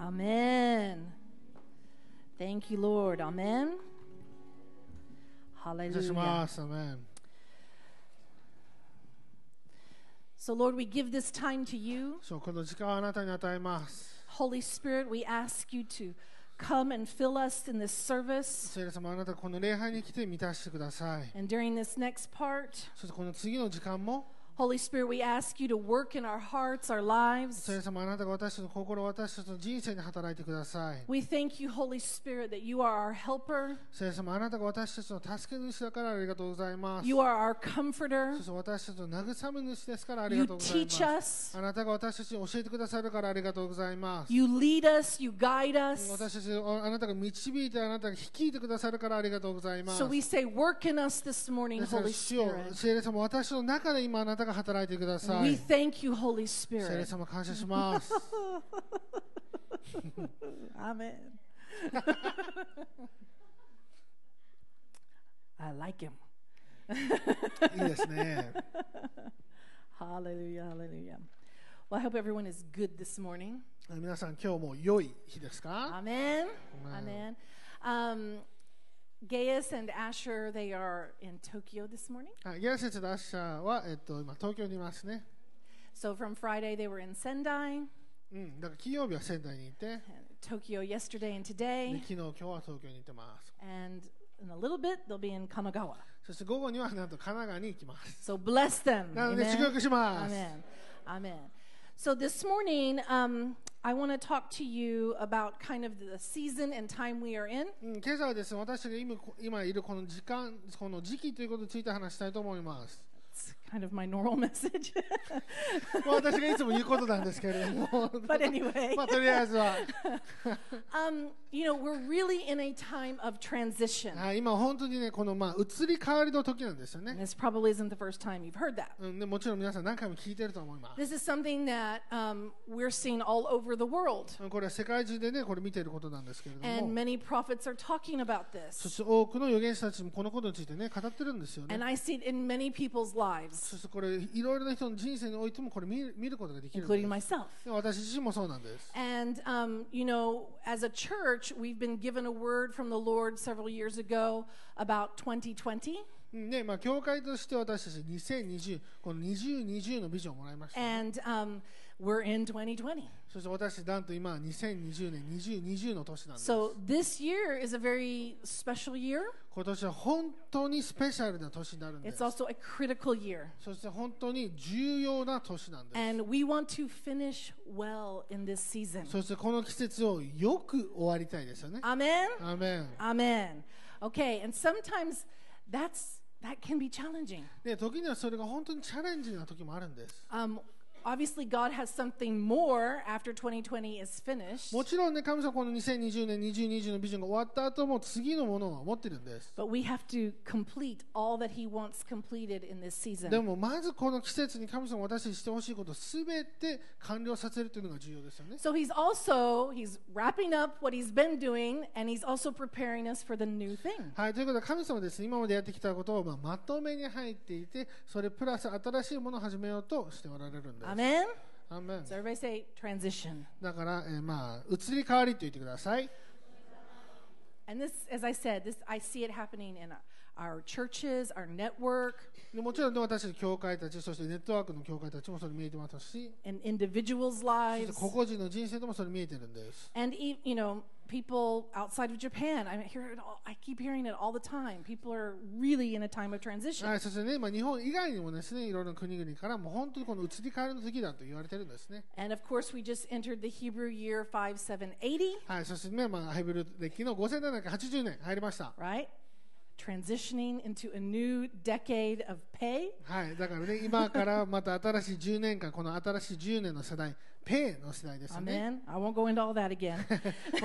Amen. Thank you, Lord. Amen. Hallelujah. Amen. So, Lord, we give this time to you. Holy Spirit, we ask you to come and fill us in this service. And during this next part, そしてこの次の時間も。そしてこの次の時間も Holy Spirit, we ask you to work in our hearts, our 聖 lives. 霊様あなたが私たちの心私たちの人生に働いてください。We thank you, Holy Spirit, that you are our helper, 聖霊様あなたが私たちの助け主だからありがとうございます。you are our comforter, そして私たちの慰め主ですからあり you がとうござい teach ます。us, あなたが私たちに教えてくださるからありがとうございます。you lead us, you guide us. 私たちをあなたが導いてあなたが率いてくださるからありがとうございます。So we say, work in us this morning, ですから Holy 主よ Spirit. 聖霊様私の中で今あなたが働いてくださ We い。 thank you, Holy 聖霊 Spirit. 様感謝します。 Amen. I like him. いいですね。 Hallelujah, hallelujah. Well, I hope everyone is good this morning. 皆さん今日も良い日ですか Amen. Amen. Amen. Um, Gaius and Asher, they are in Tokyo this morning. はい、ギア先生とアッシャーは、えっと、今東京にいますね。 So from Friday, they were in Sendai, うん、だから金曜日は仙台にいて、 and Tokyo yesterday and で today, 昨日、今日は東京に行ってます。 and in a little bit, they'll be in Kanagawa. そして午後にはなんと神奈川に行きます。 So bless them. なので祝福します。 Amen. Amen. So this morning, um, I want to talk to you about kind of the season and time we are in. うん、今朝はですね、私たちが今今いるこの時間、この時期ということについて話したいと思います。 Kind of my normal message. まあ私がいつも言うことなんですけれども、but anyway, まあとりあえずは、um, you know, we're really in a time of transition. はい、今本当にね、このまあ移り変わりの時なんですよ And ね。this probably isn't the first time you've heard that. うん、でもちろん皆さん何回も聞いてると思います。This is something that um, we're seeing all over the world. これは世界中でね、これ見ていることなんですけれど And も、many prophets are talking about そ this. して多くの預言者たちもこのことについてね、語ってるんですよ And ね。I see it in many people's lives, そしてこれ、いろいろな人の人生においてもこれ見る見ることができるん including です。 myself. で私自身もそうなんです。 And, um, you know, as a church, we've been given a word from the Lord several years ago about 2020. うんねまあ、教会として私たち2020、この2020のビジョンをもらいました、ね。 And um, we're in 2020. そして私、なんと今、2020年、2020の年なんです。So this year is a very special year. 今年は本当にスペシャルな年になるんで It's す。also a critical year. そして本当に重要な年なんです。And we want to finish well in this season. そしてこの季節をよく終わりたいですよね。Amen? アーメン Amen. Okay, and sometimes that's that can be challenging. で時にはそれが本当にチャレンジな時もあるんです。Um, obviously, God has something more after 2020 is finished. もちろんね、神様はこの2020年、2020のビジョンが終わった後も次のものを持ってるんです。 But we have to complete all that He wants completed in this で season. もまずこの季節に神様が私にしてほしいことをすべて完了させるというのが重要ですよね。 So He's also He's wrapping up what He's been doing, and He's also preparing us for the new thing. はい、ということで神様はですね、今までやってきたことをまあまとめに入っていて、それプラス新しいものを始めようとしておられるんです。 Amen. アーメン So everybody say transition. だから、えーまあ、移り変わりと言ってください。 And this, as I said, this I see it happening in our churches, our network, でもちろんね私たち教会たち、そしてネットワークの教会たちもそれ見えてますし、 in individuals' そして lives, 個々人の人生でもそれ見えてるんです。 and e- you know people outside of Japan. I hear it. All, I keep hearing it all the time. People are really in a time of transition. はい、そしてね、まあ、日本以外にもですね、いろいろな国々からもう本当にこの移り変わりの時だと言われてるんですね。 And of course, we just entered the Hebrew year 5780, はい、そしてね、まあ、ハイブル歴の5780年入りました。 right? Transitioning into a new decade of pay. はい、だからね、今からまた新しい10年間、この新しい10年の世代、ペイの世代ですよね。Amen. I won't go into all that again.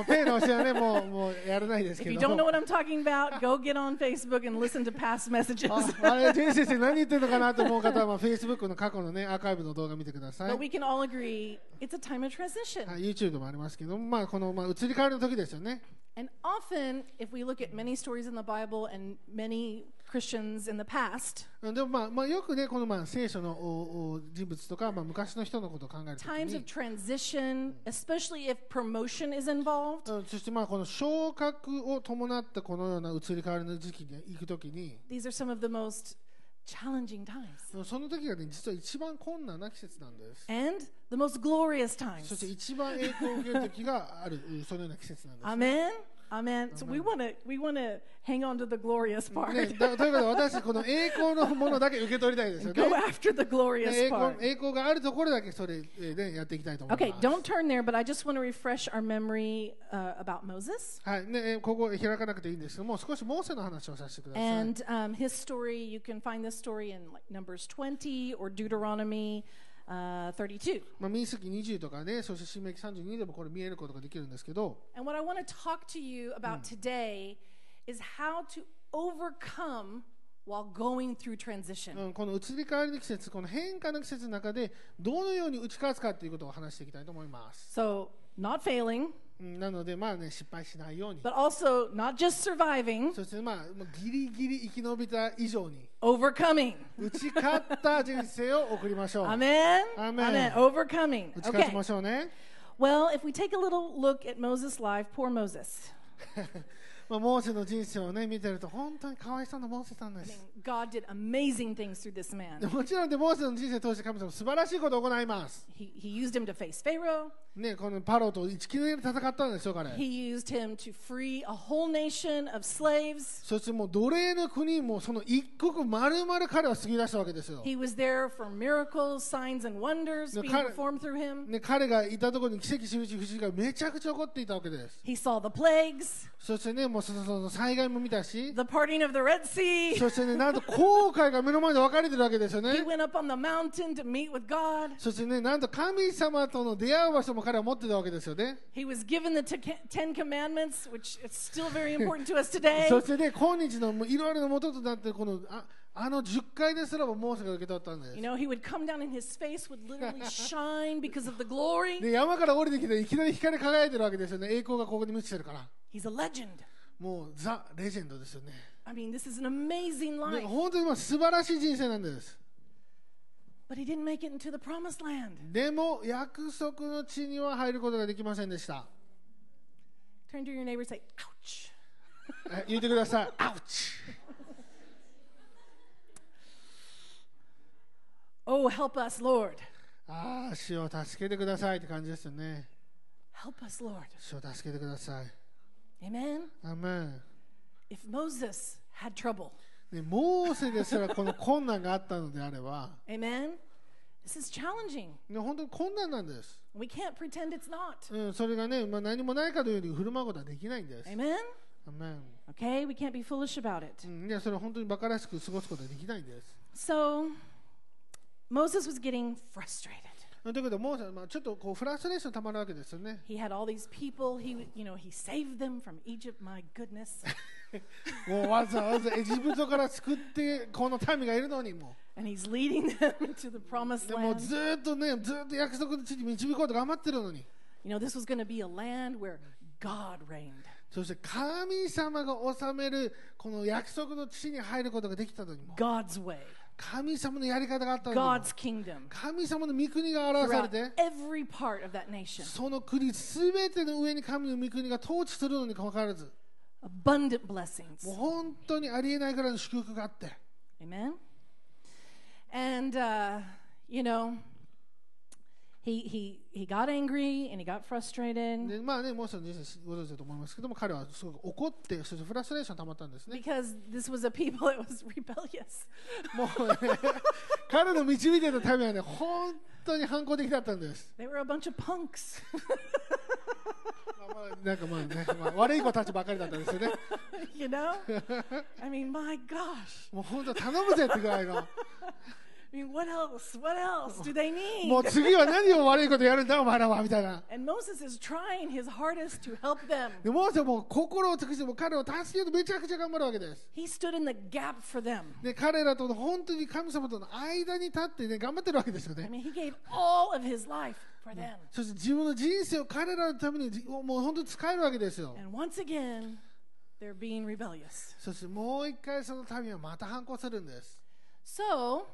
ペイの教えはね、もうもうやらないです if け you ど don't know も。what I'm talking about, go get on Facebook and listen to past messages. ああれ、ジェイ先生何言ってるのかなと思う方は、まあ、Facebook の過去のね、アーカイブの動画見てください。But we can all agree it's a time of transition. はい、YouTube でもありますけども、まあ、この、まあ、移り変わりの時ですよね。And often, if we look at many stories in the Bible and many Christians in the past, でもまあ、まあ、よくね、このまあ聖書のおお人物とか、まあ、昔の人のことを考えるとき times of に、 transition, especially if promotion is involved, うんそしてまあこの昇格を伴ったこのような移り変わりの時期に行くときに、 these are some of the most challenging times その時がね、実は一番困難な季節なんです。and the most glorious そして times. 一番栄光を受ける時がある、うんそのような季節なんです。Amen. Amen. So we want to we want to hang on to the glorious ね、 part. だということで私この栄光のものだけ受け取りたいですよ Go ね。 after the ね glorious 栄光 part. 栄光があるところだけそれで、ね、やっていきたいと思います。 Okay, don't turn there, but I just want to refresh our memory uh, about Moses はいね、えここ開かなくていいんですけども、少しモーセの話をさせてください。 and um, his story. You can find this story in like Numbers 20 or Deuteronomy Uh, 32. まあ、民数記20とかね、そして新明記32でもこれ見えることができるんですけど、And what I want to talk to you about today is how to overcome while going through transition. うん、この移り変わりの季節、この変化の季節の中で、どのように打ち勝つかということを話していきたいと思います。So, not failing, うん、なので、まあね、失敗しないように。 but also not just surviving, そして、まあ、もうギリギリ生き延びた以上に、 overcoming. 打ち勝った人生を送りましょう。 Amen? Amen. Overcoming. 打ち勝ち Okay. ましょうね。 Well, if we take a little look at Moses' life, poor Moses. まあ、モーセの人生をね、見てると、本当にかわいそうなモーセさんです。God did amazing things through this で man. もちろんで、モーセの人生を通して神様素晴らしいことを行います。He, he used him to face Pharaoh. ね、このパロと一気に戦ったんですよ、彼。He used him to free a whole nation of slaves. そしてもう奴隷の国もその一国丸々彼は過ぎ出したわけですよ。He was there for miracles, signs, and wonders being performed through him. ね、彼がいたところに奇跡、印、不思議がめちゃくちゃ起こっていたわけです。He saw the plagues, そしてね、もうそのその災害も見たし、the parting of the Red Sea. そしてね、なんと航海が目の前で分かれてるわけですよ He ね。went up on the mountain to meet with God. そしてね、なんと神様との出会う場所も彼は持ってたわけですよね。He was given the te- Ten Commandments, which is still very important to us today. そしてね、今日のいろいろな元となっているこのああの10回ですらもモーセが受け取ったんです You。know, he would come down and his face would literally shine because of the glory. で山から降りてきていきなり光り輝いてるわけですよね。栄光がここに満ちてるから。He's a legend. もうザ・レジェンドですよね。I mean, this is an amazing ね life. 本当にまあ素晴らしい人生なんです。But he didn't make it into the promised land. でも約束の地には入ることができませんでした。Turn to your neighbor and say, ouch. え言ってください。アウチ Oh, help us, Lord. ああ、主を助けてくださいって感じですよね。Help us, Lord. 主を助けてください。Amen. Amen. If Moses had trouble. ね、モーセですらこの困難があったのであれば、Amen. This is challenging. ね、本当に困難なんです。We can't pretend it's not. Amen. Okay, we can't be foolish about it. ん、ね、それは本当に馬鹿らしく過ごすことはできないんです。So Moses was getting frustrated. ということで、モーセは、まあ、ちょっとこうフラストレーションたまるわけですよね。He had all these people. He, you know, he saved them from Egypt. My goodness. もうわざわざエジプトから救って、この民がいるのにも and he's leading them to the promised でもう land. ずーっとね、ずーっと約束の地に導こうと頑張ってるのに。You know, this was going to be a land where God reigned. そして神様が治めるこの約束の地に入ることができたのにも God's way, 神様のやり方があったの神様の御国が表されて、every part of that nation. その国すべての上に神の御国が統治するのにかかわらず、Abundant blessings. もう本当にありえないからの祝福があって。Amen? And,、uh, you know, he he he got angry and he got frustrated でまあねもうその人生ご存知だと思いますけども彼はすごく怒ってそしてフラストレーション溜まったんですね because this was a people that was rebellious. もうね彼の導いてた民はね本当に反抗的だったんです They were a bunch of punks. まあまあなんかまあね、まあ、悪い子たちばっかりだったんですよね you know? I mean, my gosh. もう本当頼むぜってぐらいのもう次は何を悪いことやるんだお前らはみたいな。モーセも心を尽くしても彼を助けようとめちゃくちゃ頑張るわけです。で彼らと本当に神様との間に立って、ね、頑張ってるわけですよね。そして自分の人生を彼らのためにもう本当に使えるわけですよ。そしてもう一回その民はまた反抗するんです。So,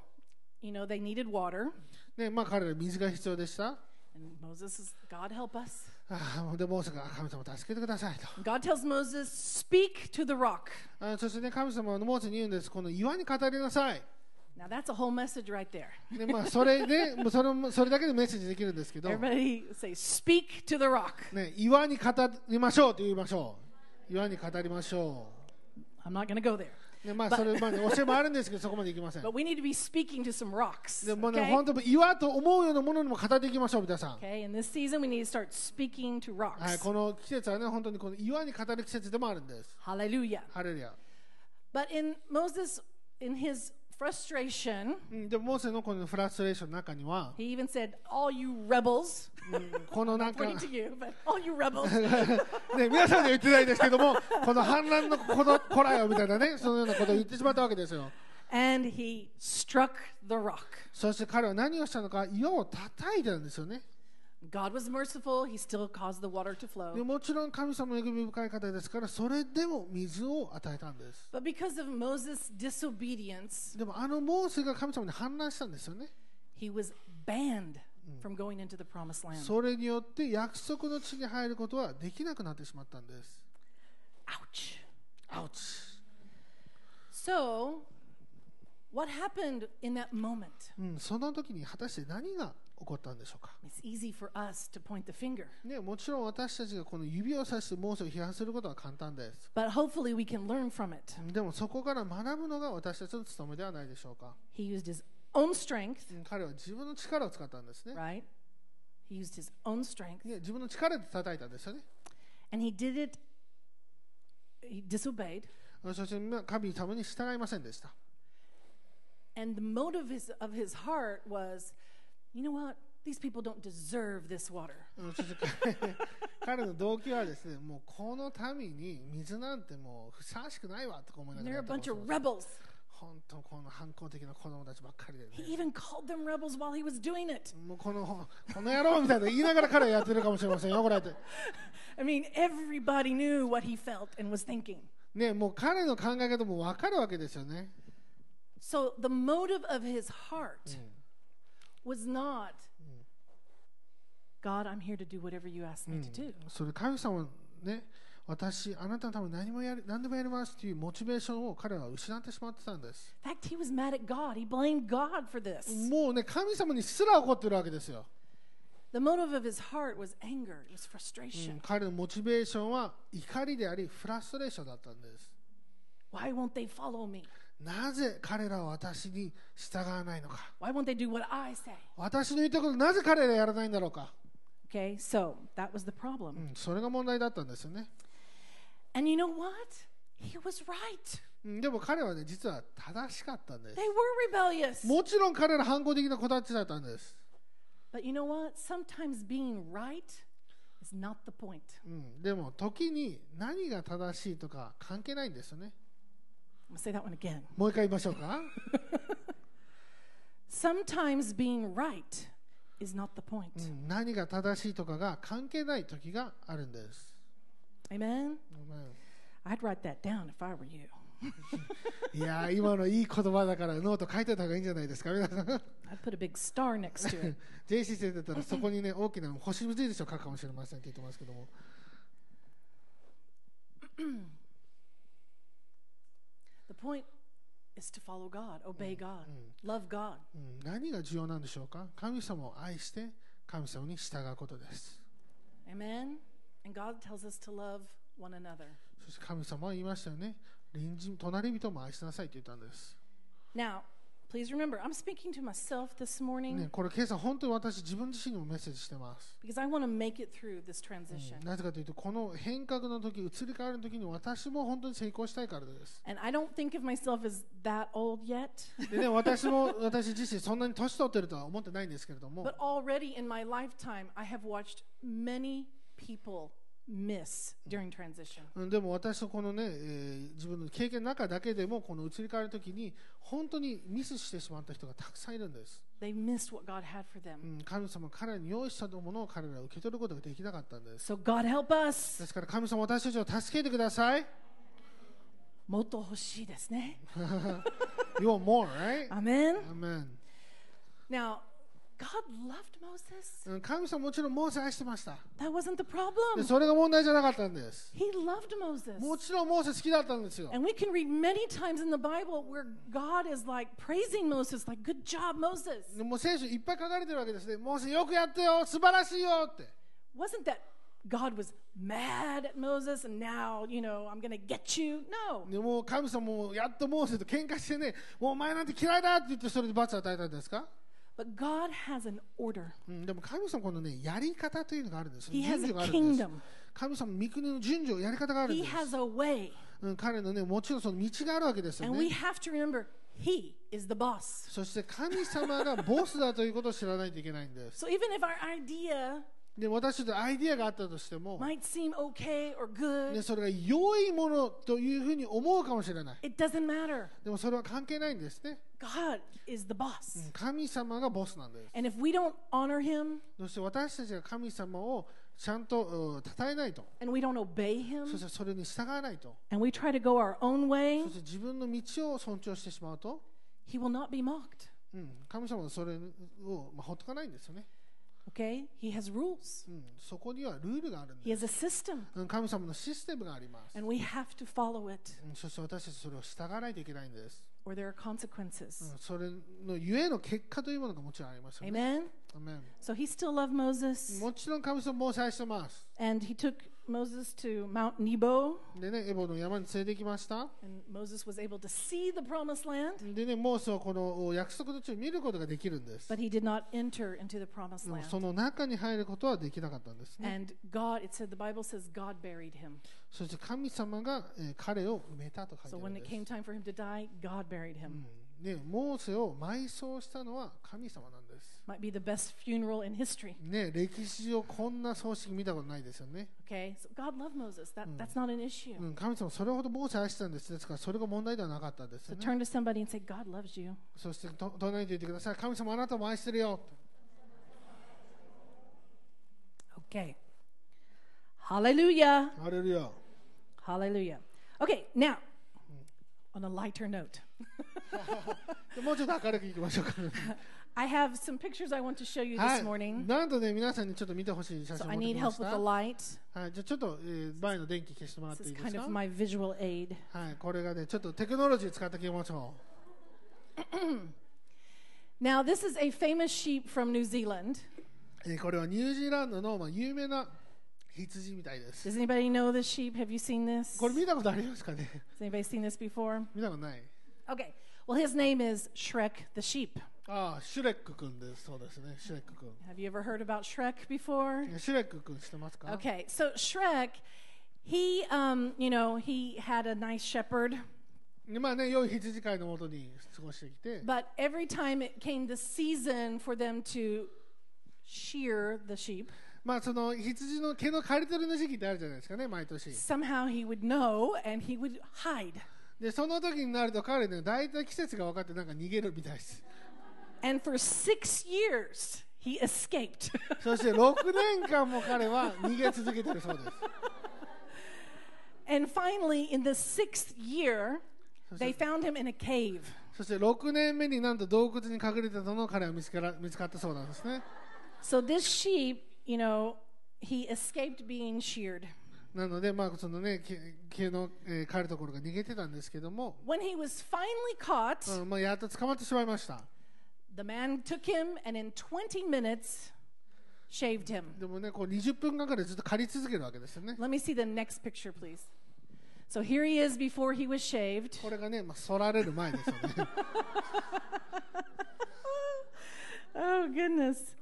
you know, they needed water. ねまあ、彼ら水が必要でした。And Moses is, God help us. ああで、モーセがあ神様助けてくださいと。God tells Moses, speak to the rock. あそしてね、神様はモーセに言うんです。この岩に語りなさい。Now that's a whole message right there. でまあ、それで、もうそれもそれだけでメッセージできるんですけど、Everybody say, speak to the rock. ね、岩に語りましょうと言いましょう。岩に語りましょ I'm not going to go there. う。ねまあ、それ、まあね、教えもあるんですけど、そこまでいきません。But we need to be speaking to some rocks. でもね?本当に岩と思うようなものにも語っていきましょう、皆さん。Okay, in this season, we need to start speaking to はい、rocks. この季節はね、本当にこの岩に語る季節でもあるんです。Hallelujah. ハレルヤ。But in Moses, in his frustration, うん、でも、モーセのこのフラストレーションの中には、he even said, All you rebels, うんこのなんか、pointing to you, but all you rebels, ね、皆さんには言ってないですけども、この反乱のこの子らよみたいなね、そのようなことを言ってしまったわけですよ。and he struck the rock. そして彼は何をしたのか、岩を叩いてたんですよね。God was merciful. He still caused the water to で flow. もちろん神様の恵み深い方ですから、それでも水を与えたんです。 But because of Moses' disobedience, でもあのモーセが神様に反乱したんですよね。 he was banned from going into the promised land. それによって約束の地に入ることはできなくなってしまったんです。 Ouch. アウチ。 So, what happened in that moment? うん、その時に果たして何が 起こったんでしょうか、ね、もちろん私たちがこの指を指してモーセを批判することは簡単です。でもそこから学ぶのが私たちの務めではないでしょうか。彼は自分の力を使ったんですね。Right? He used his ね自分の力で叩いたんですよね。And he did it. He disobeyed. そして神様に従いませんでした。You know what? These people don't deserve this water. 彼の動機はですね、もうこの民に水なんてもうふさわしくないわとか思いなが They're a ったかも bunch of rebels. 本当この反抗的な子供たちばっかりでね。He even called them rebels while he was doing it. もうこのこの野郎みたいな言いながら彼はやってるかもしれませんよ、これって。I mean, everybody knew what he felt and was thinking. ね、もう彼の考え方も分かるわけですよね。So the motive of his heart was not, God, I'm here to do whatever you ask me to do. それ神様ね、私、あなたのために何もやる何でもやりますというモチベーションを彼は失ってしまってたんです。In fact, he was mad at God. He blamed God for this. もうね、神様にすら怒ってるわけですよ。The motive of his heart was anger, it was う frustration. ん彼のモチベーションは怒りであり、フラストレーションだったんです。Why won't they follow me? なぜ彼らは私に従わないのか。Why won't they do what I say? 私の言ったことなぜ彼らやらないんだろうか。Okay, so that was the う problem. ん、それが問題だったんですよね。And you know what? He was right. うんでも彼はね、実は正しかったんです They。were rebellious. もちろん彼ら反抗的な子たちだったんです。But you know what? Sometimes being right is not the point. うん、でも時に何が正しいとか関係ないんですよね。もう一回言いましょうか？何が正しいとかが関係ない時があるんです。Amen? いや、今のいい言葉だからノート書いてた方がいいんじゃないですか、皆さん。だったらそこにね大きな星印を書くかもしれませんって言ってますけども。point is to follow God, obey God, love God. うん何が重要なんでしょうか神様を愛して神様に従うことです Amen? And God tells us to love one another. そして神様は言いましたよね隣人隣人も愛しなさいと言ったんです、Now, please remember, I'm speaking to myself this morning ね、これ今朝本当に私自分自身にもメッセージしてます because I want to make it through this transition. なぜかというとこの変革の時移り変わる時に私も本当に成功したいからです And I don't think of myself as that old yet, でね私も私自身そんなに年取ってるとは思ってないんですけれども but already in my lifetime, I have watched many people miss during transition. うんでも私のこのね、えー自分の経験の中だけでもこの移り変わる時に本当にミスしてしまった人がたくさんいるんです、They missed what God had for う them. ん、神様が彼らに用意したものを彼らは受け取ることができなかったんです So, God help us. ですから神様私たちを助けてくださいもっと欲しいですね。You want more, right? Amen. Amen. Now, God loved Moses. うん神様もちろんモーセ愛してました。 That wasn't the で problem. それが問題じゃなかったんです。 He loved Moses. もちろんモーセ好きだったんですよ。 And we can read many times in the Bible where God is like praising Moses, like, good job, Moses. でもう聖書いっぱい書かれてるわけですね。モーセよくやってよ、素晴らしいよって。 Wasn't that God was mad at Moses and now, you know, I'm going to get you? No. でもう神様もやっとモーセと喧嘩してね、もうお前なんて嫌いだって言ってそれで罰を与えたんですか、 But God has an order. うん、でも神様このね、やり方というのがあるんです。He 順 has 序 a があるんです。kingdom. 神様、御国の順序、やり方があるん He です。has a way. うん、彼のね、もちろんその道があるわけですよ And we ね。have to remember He is the boss. そして神様がボスだということを知らないといけないんです。So even if our idea で、私たちのアイディアがあったとしても、might seem okay or ね、good, それが良いものというふうに思うかもしれない。it doesn't matter. でもそれは関係ないんですね。God is the う boss. ん神様がボスなんです。And if we don't honor Him そして私たちが神様をちゃんとうん称えないと、and we don't obey そ Him してそれに従わないと、and we try to go our own way, そして自分の道を尊重してしまうと、He will not be mocked. うん、神様はそれを、まあ、ほっとかないんですよね、Okay? He has rules, うん。そこにはルールがあるん He です。has a system, うん神様のシステムがあります。and we have to follow it うんそして私たちそれを従わないといけないんです。or there are う consequences. んそれのゆえの結果というものがもちろんありますよね。Amen? アメン So he still loved Moses, もちろん神様も愛してます。and he took Moses to Mount Nebo, でね、エボの山に連れて行きました。and Moses was able to see the promised land, でね、モーセはこの約束の地を見ることができるんです。but he did not enter into the promised land. その中に入ることはできなかったんですね。And God, it said, the Bible says God buried him. そして神様が、えー彼を埋めたと書いて So ある when ん it です。came time for him to die, God buried う him. んね、モーセを埋葬したのは神様なんです。Might be the best funeral in history. ね、歴史上こんな葬式見たことないですよね。Okay, so God loved Moses. That, That's not an issue. うん、神様それほどモーセを愛してたんです。ですからそれが問題ではなかったんです So よね。turn to somebody and say, God loves you. そしてと隣に言ってください。神様あなたも愛してるよ。Okay. Hallelujah. ハレルヤ。Hallelujah. Okay, now, on a lighter note, でもうちょっと明るくいきましょうか。I have some pictures I want to show you は this い morning.。なんとね、皆さんにちょっと見てほしい写 So 真を I 持って need help し with た。the light. はい、じゃあちょっと、えー前の電気消してもらって This いい is です kind か of my visual aid. はい、これがね、ちょっとテクノロジー使っていきましょ Now, this is a famous sheep from New Zealand. う。えーこれはニュージーランドの、まあ、有名な羊みたいです。Does anybody know this sheep? Have you seen this? これ見たことありますかね Has anybody seen this before? 見たことない。Okay. Well, his name is Shrek the sheep. ああ、シュレック君です。そうですね、シュレック君。 Have you ever heard about Shrek before? シュレック君知ってますか Okay, so Shrek, he, um, you know, he had a nice shepherd, でまあね、良い羊飼いのもとに過ごしてきて、 but every time it came the season for them to shear the sheep, まあその羊の毛の刈り取りの時期ってあるじゃないですかね、毎年。 somehow he would know and he would hide. で、その時になると彼ね、大体季節が分かってなんか逃げるみたいです。And for six years, he escaped. そして6年間も彼は逃げ続けてるそうです。and finally, in the sixth year, they found him in a cave. そして6年目になんと洞窟に隠れてたのを彼は見つから見つかったそうなんですね。So this sheep, you know, he escaped being sheared. なので、まあそのね、毛毛の、えー刈るところが逃げてたんですけども、When he was finally caught, うんまあ、やっと捕まってしまいました。the man took him and in 20 minutes shaved him. でもね、こう20分間からいずっと刈り続けるわけですよね。Let me see the next picture, please. So here he is before he was shaved. これがね、まあ、反られる前ですよね。Oh, goodness.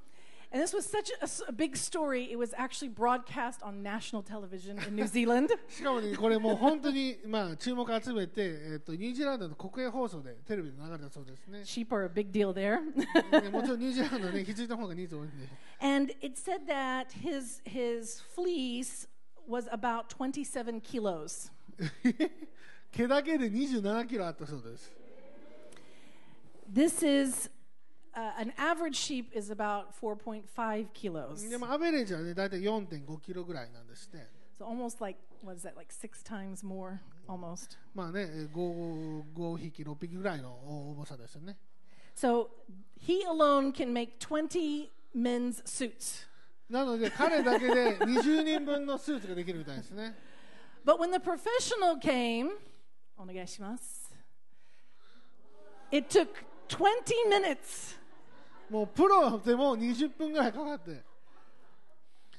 And this was such a, s- a big story. It was actually broadcast on national television in New Zealand. しかもね、これもう本当に、まあ、注目を集めて、えっとニュージーランドの国営放送でテレビで流れたそうですね。 Sheep are a big deal there. ねもちろんニュージーランドね、羊の方が人数多いんで。 and it said that his, his fleece was about 27 kilos. 毛だけで27キロあったそうです。 This is uh, an average sheep is about 4.5 kilos. Mm, でもアベレージはね大体4.5キロぐらいなんですね。So almost like what is that like six times more almost. まあね5 he alone can make 20 men's suits. but when the professional came, お願いします。It took 20 minutes. もうプロでも20分ぐらいかかって、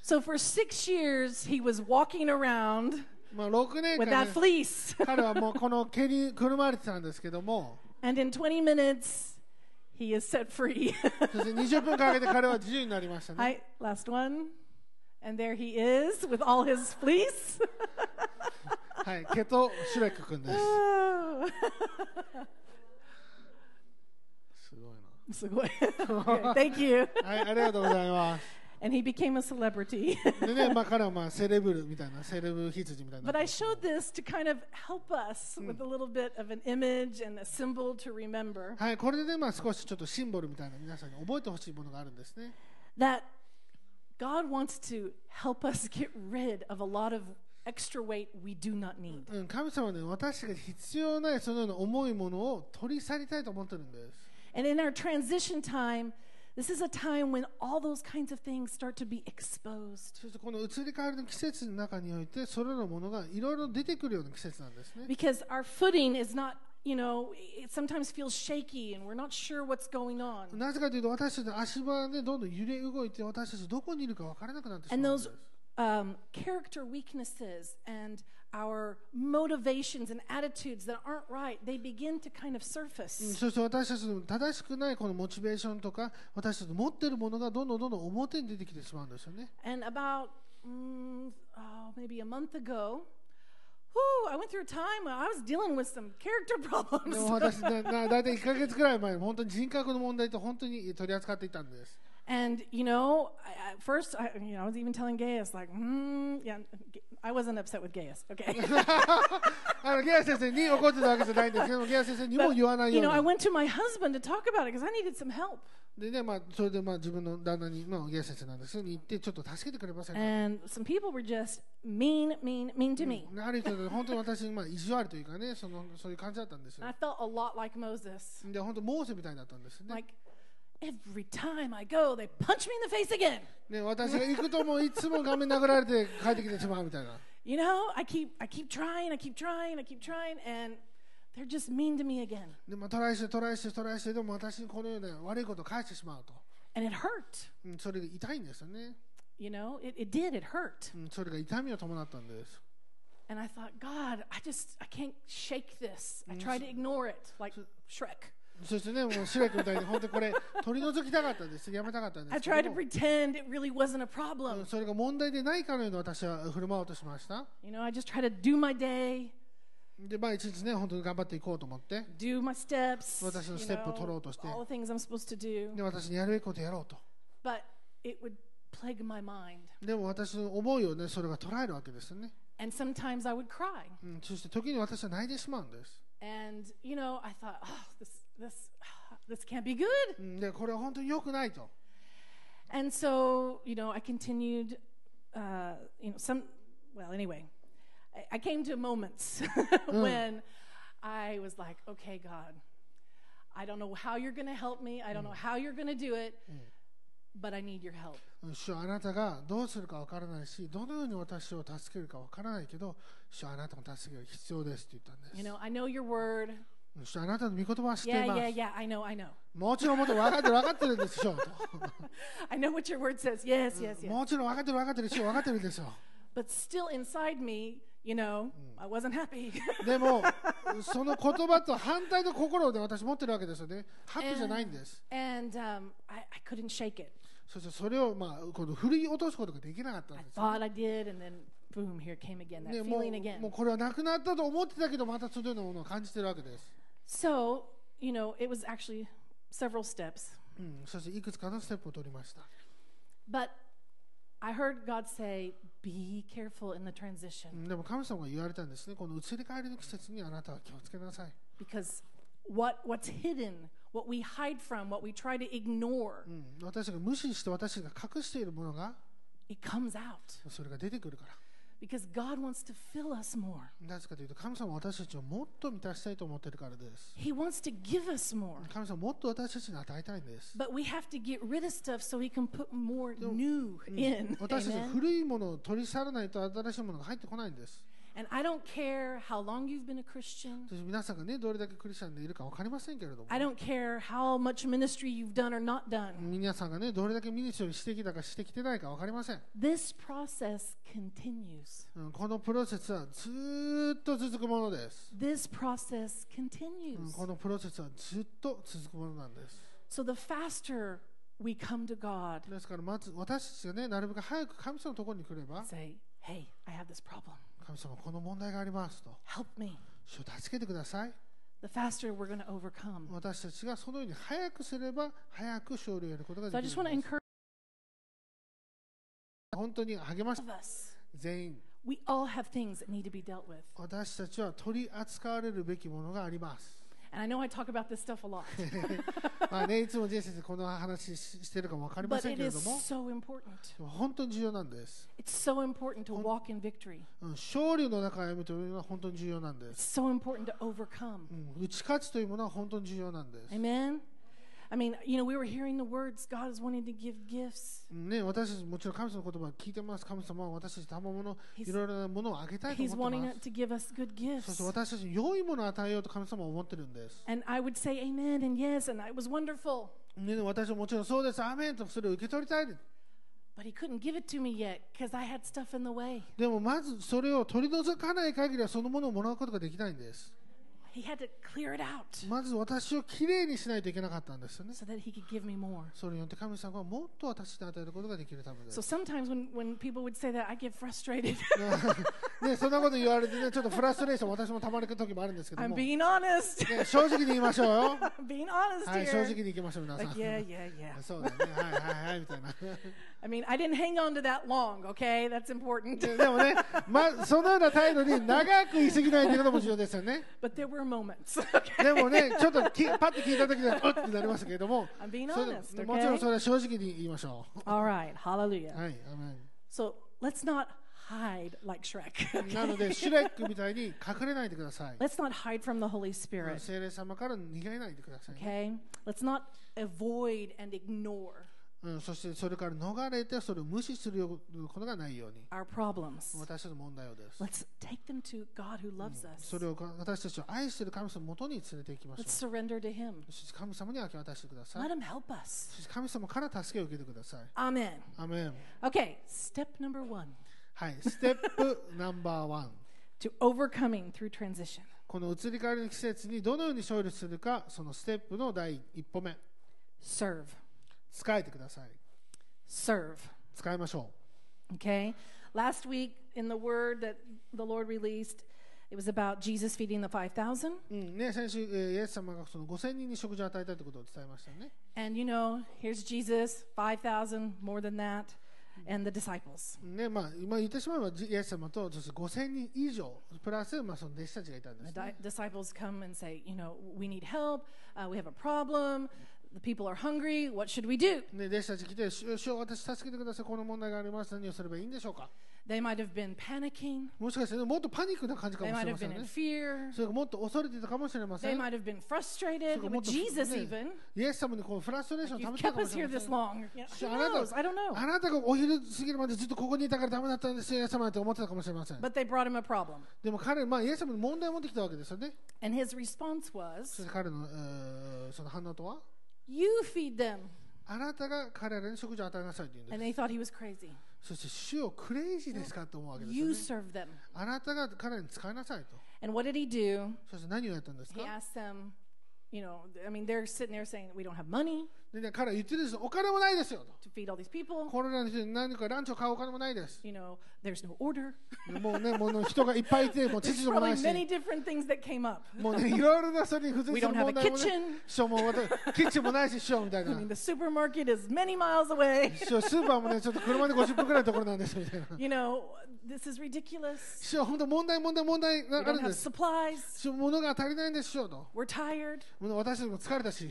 So for six years, he was walking around まあ、6年 with 間、that ね、fleece. 彼はもうこの毛にくるまれてたんですけども、and in 20 minutes, he is set free. そして20分かけて彼は自由になりましたね。Hi, last one. And there he is with all his fleece. はい、毛とシュレック君です。Oh. すごい Thank you. な。はい、ありがとうございます。And he became a celebrity. でね、まあ、彼はまあセレブルみたいな、セレブ羊みたいな but。I showed this to kind of help us with a little bit of an image and a symbol to remember はい、これでね、まあ、少しちょっとシンボルみたいな皆さんに覚えてほしいものがあるんですね。that God wants to help us get rid of a lot of extra weight we do not need. うん、神様はね、私が必要ないそのような重いものを取り去りたいと思ってるんです。And in our transition time, this is a time when all those kinds of things start to be exposed. そしてこの移り変わりの季節の中において、それらのものがいろいろ出てくるような季節なんですね。 Because our footing is not, you know, it sometimes feels shaky and we're not sure what's going on. なぜかというと、私たちの足場がね、どんどん揺れ動いて、私たちどこにいるか分からなくなってしまうん And です those。um, character weaknesses and our motivations and attitudes that aren't right, they begin to kind of うん surface. そして私たちの正しくないこのモチベーションとか、私たちの持っているものがどんどんどんどん表に出てきてしまうんですよね。And about mm, oh, maybe a month ago, whew, I went through a time when I was dealing with some character で problems. も私なな大体1ヶ月くらい前本当に人格の問題と本当に取り扱っていたんです and you know, I, at first, I, you know, I was even telling Gaius, like, mm, yeah, I wasn't upset with Gaius, okay. あのゲア先生に怒ってたわけじゃないんですけどゲア先生にも but 言わない you よ know, I うに went to my husband to talk about it because I needed some help. でねまあそれでまあ自分の旦那にまあゲア先生なんですけどに言ってちょっと助けてくれませんか And some people were just mean, mean, mean to me. ある人で本当に私にまあ意地悪というかねそのそういう感じだったんですよ And I felt a lot like Moses. で本当モーセみたいだったんですね Like, every time I go, they punch me in the face again. ね私が行くともういつも画面殴られて帰ってきてしまうみたいな You know, I keep I keep trying, I keep trying, I keep trying, and they're just mean to me again. でまあトライしてトライしてトライしてでも私にこのような悪いことを返してしまうと、 And it hurt. うん、それが痛いんですよね、 You know, it, it did, it hurt. うん、それが痛みを伴ったんです And I thought, God, I just I can't shake this. I tried to ignore it like Shrek. そしてね、もう白く歌いて、本当これ、取り除きたかったんです。やめたかったんです。それが問題でないかのように私は振る舞おうとしました。で、まあ一日ね、本当に頑張っていこうと思って、私のステップを取ろうとして、で、私にやるべきことをやろうと。でも私の思いをね、それが捉えるわけですよね。そして時に私は泣いてしまうんです。this this can't be good. うん、で、これは本当に良くないと。 And so, you know, I continued, uh, you know, some, well, anyway, I, I came to moments when I was like, okay, God, I don't know how you're going to help me. I don't know how you're going to do it, but I need your help. うん主よあなたがどうするかわからないし、どのように私を助けるかわからないけど、主よあなたの助けが必要ですって言ったんです You。know, I know your word. あなたの御言葉は知ってい Yeah, ます。yeah, yeah, I know, I know. もちろんもっと分かってる分かってるでしょうと。I know what your word says. Yes, yes, yes. もちろん分かってる分かってるし分かってるでしょ But still inside me, you know, I wasn't happy. う。でも、その言葉と反対の心をね、私持ってるわけですよね。ハッピーじゃないんです。and um, I, I couldn't shake it. そしてそれを、まあ、この振り落とすことができなかったん I ですよ。thought I did, and then boom, here came again that ね、も feeling う again. もうこれはなくなったと思ってたけど、またそのようなものを感じてるわけです。So, you know, it was actually several steps. うん、そしていくつかのステップを取りました。 But I heard God say, be careful in the transition うんでも神様が言われたんですね。この移り変わりの季節にあなたは気をつけなさい。 because what, what's hidden, what we hide from, what we try to ignore, うん、私が無視して私が隠しているものが it comes out. それが出てくるから。 Because God wants to fill us more. なぜかというと神様は私たちをもっと満たしたいと思っているからです He wants to give us more. 神様はもっと私たちに与えたいんです But we have to get rid of stuff so He can put more new in. 私たちは Amen. 古いものを取り去らないと新しいものが入ってこないんです And I don't care how long you've been a Christian. そして皆さんがねどれだけクリスチャンでいるか分かりませんけれども I don't care how much ministry you've done or not done. 皆さんがねどれだけミニストリーしてきたかしてきてないか分かりません、 This process continues. うんこのプロセスはずーっと続くものです、 This process うん continues. このプロセスはずっと続くものなんです So the faster we come to God, ですからまず私たちがねなるべく早く神様のところに来れば say, Hey, I have this problem. 神様この問題がありますと Help me. 主を助けてください The faster we're going to overcome. 私たちがそのように早くすれば早く勝利を得ることが So I でき just る want ん to です encourage 本当に励まし us. 全員 We all have things that need to be dealt with. 私たちは取り扱われるべきものがあります And I know I talk about this stuff a lot, まあね、いつもジェイ先生この話ししてるかも分かりま but せん it けれ is ども so important. でも本当に重要なんです、 It's so important to walk in victory. うん、勝利の中を歩むというのは本当に重要なんで It's す、 so important to overcome. うん、打ち勝つというものは本当に重要なんです、 Amen. I mean, you know, we were hearing the words God is wanting to give gifts. うんね、私たちもちろん神様の言葉を聞いてます神様は私たち賜物 He's- いろいろなものをあげたいと He's 思って wanting ま to す give us good そして gifts. 私たちに良いものを与えようと神様は思ってるんです、 And I would say amen and yes, and it was wonderful. ね、私はもちろんそうですアーメンとそれを受け取りたい But he couldn't give it to me yet because I had stuff in the way. でもまずそれを取り除かない限りはそのものをもらうことができないんです まず私をきれいにしないといけなかったんですよね。それによって神様はもっと私に与えることができるためです。そんなこと言われてね、ちょっとフラストレーション私もたまる時もあるんですけど。正直に言いましょうよ。は、正直に言いましょう、皆。そうだね。はいはいはい、みたいな。でもね、まあ、そのような態度に長くいすぎないということも重要ですよね。Moments, okay? でもね、ちょっときパッと聞いた時には、うってなりましたけれども、I'm being honest, もちろん okay? それは正直に言いましょ All right, hallelujah. う。はい、アメン So let's not hide like Shrek. なので、シュレックみたいに隠れないでください。Let's not hide from the Holy Spirit, 聖霊様から逃げないでください。okay? Let's not avoid and ignore うん、そしてそれから逃れてそれを無視することがないように our problems. 私たちの問題をです Let's take them to God who loves us. それを私たちを愛している神様のもとに連れて行きましょう surrender to Him. そして神様に明け渡してくださ Let い Him help us. そして神様から助けを受けてください Amen. アメン Okay, step number one はいステップナンバーワン to overcoming through transition. この移り変わりの季節にどのように勝利するかそのステップの第一歩目 Serve. 使えてください Serve. 使いましょ Okay? Last week in the word that the Lord released, it was about Jesus feeding the 5,000. う、うんね、先週、えーイエス様がその5000人に食事を与えたということを伝えましたね And you know, here's Jesus, 5,000, more than that, and the disciples. ねまあ、今言ってしまえばイエス様とそして5000人以上プラス、まあ、その弟子たちがいたんで The す、 di- ね、 disciples come and say, you know, we need help, uh, we have a problem, the people are hungry, what should we do? ね弟子たち来て、主主よ私助けてください、この問題があります、何をすればいいんでしょうか They might have been panicking, もしかして、ね、もっとパニックな感じか they もし might れ have ません been in ね。 fear, それがもっと恐れていたかもしれませ they ん。 might have been frustrated So, with mo- Jesus, ne- even. イエス様にこうフラストレーションを You've 溜めてた kept かも us しれ here ませ this ん。 long. Yeah, So, Who あなた- knows? I don't know. あなたがお昼過ぎるまでずっとここにいたからダメだったんですよ、イエス様って思ってたかもしれません。 But they brought him a problem. でも彼、まあ、イエス様に問題を持ってきたわけですよね。 And his response そ was, して彼の、えーその反応とは You feed them. あなたが彼らに食事を与えなさいというんです And。they thought he was crazy. そして主をクレイジーですかと思うわけですよ You ね。 serve them. あなたが彼らに使いなさいと。 And what did he do? そして何をやったんですか He asked them, you know, I mean, they're sitting there saying, We don't have money でね、彼言ってるんですお金もないですよ。コロナの人に何かランチを買うお金もないです。もうね、もう人がいっぱいいて、もう秩序もないし。Many different things もうね、いろいろなそれに付随しる問題もい。そう、もう私、キッチンもないし、しょうみたいな。I mean, the supermarket う、スーパーもね、ちょっと車で50分くらいのところなんですみたいな。you know, this is ridiculous. しょう、本当、問題、問題、問題があるんです。しょう、物が足りないんでしょうと。もう私たちも疲れたし。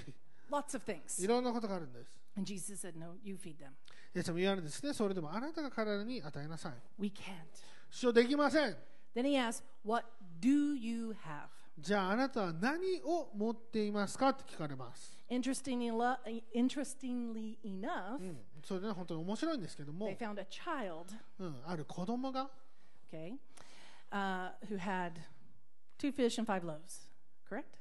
Lots of things. いろんなことがあるんです。 And Jesus said, No, you feed them. イエス様言われるんですね、それでもあなたが彼らに与えなさい。 We can't. 主よできません Then he asks, What do you have? じゃああなたは何を持っていますかって聞かれます、 Interestingly, lo- interestingly enough, うん、それね本当に面白いんですけども they、found a child, うん、ある子供が okay, uh, who had two fish and five loaves. Correct?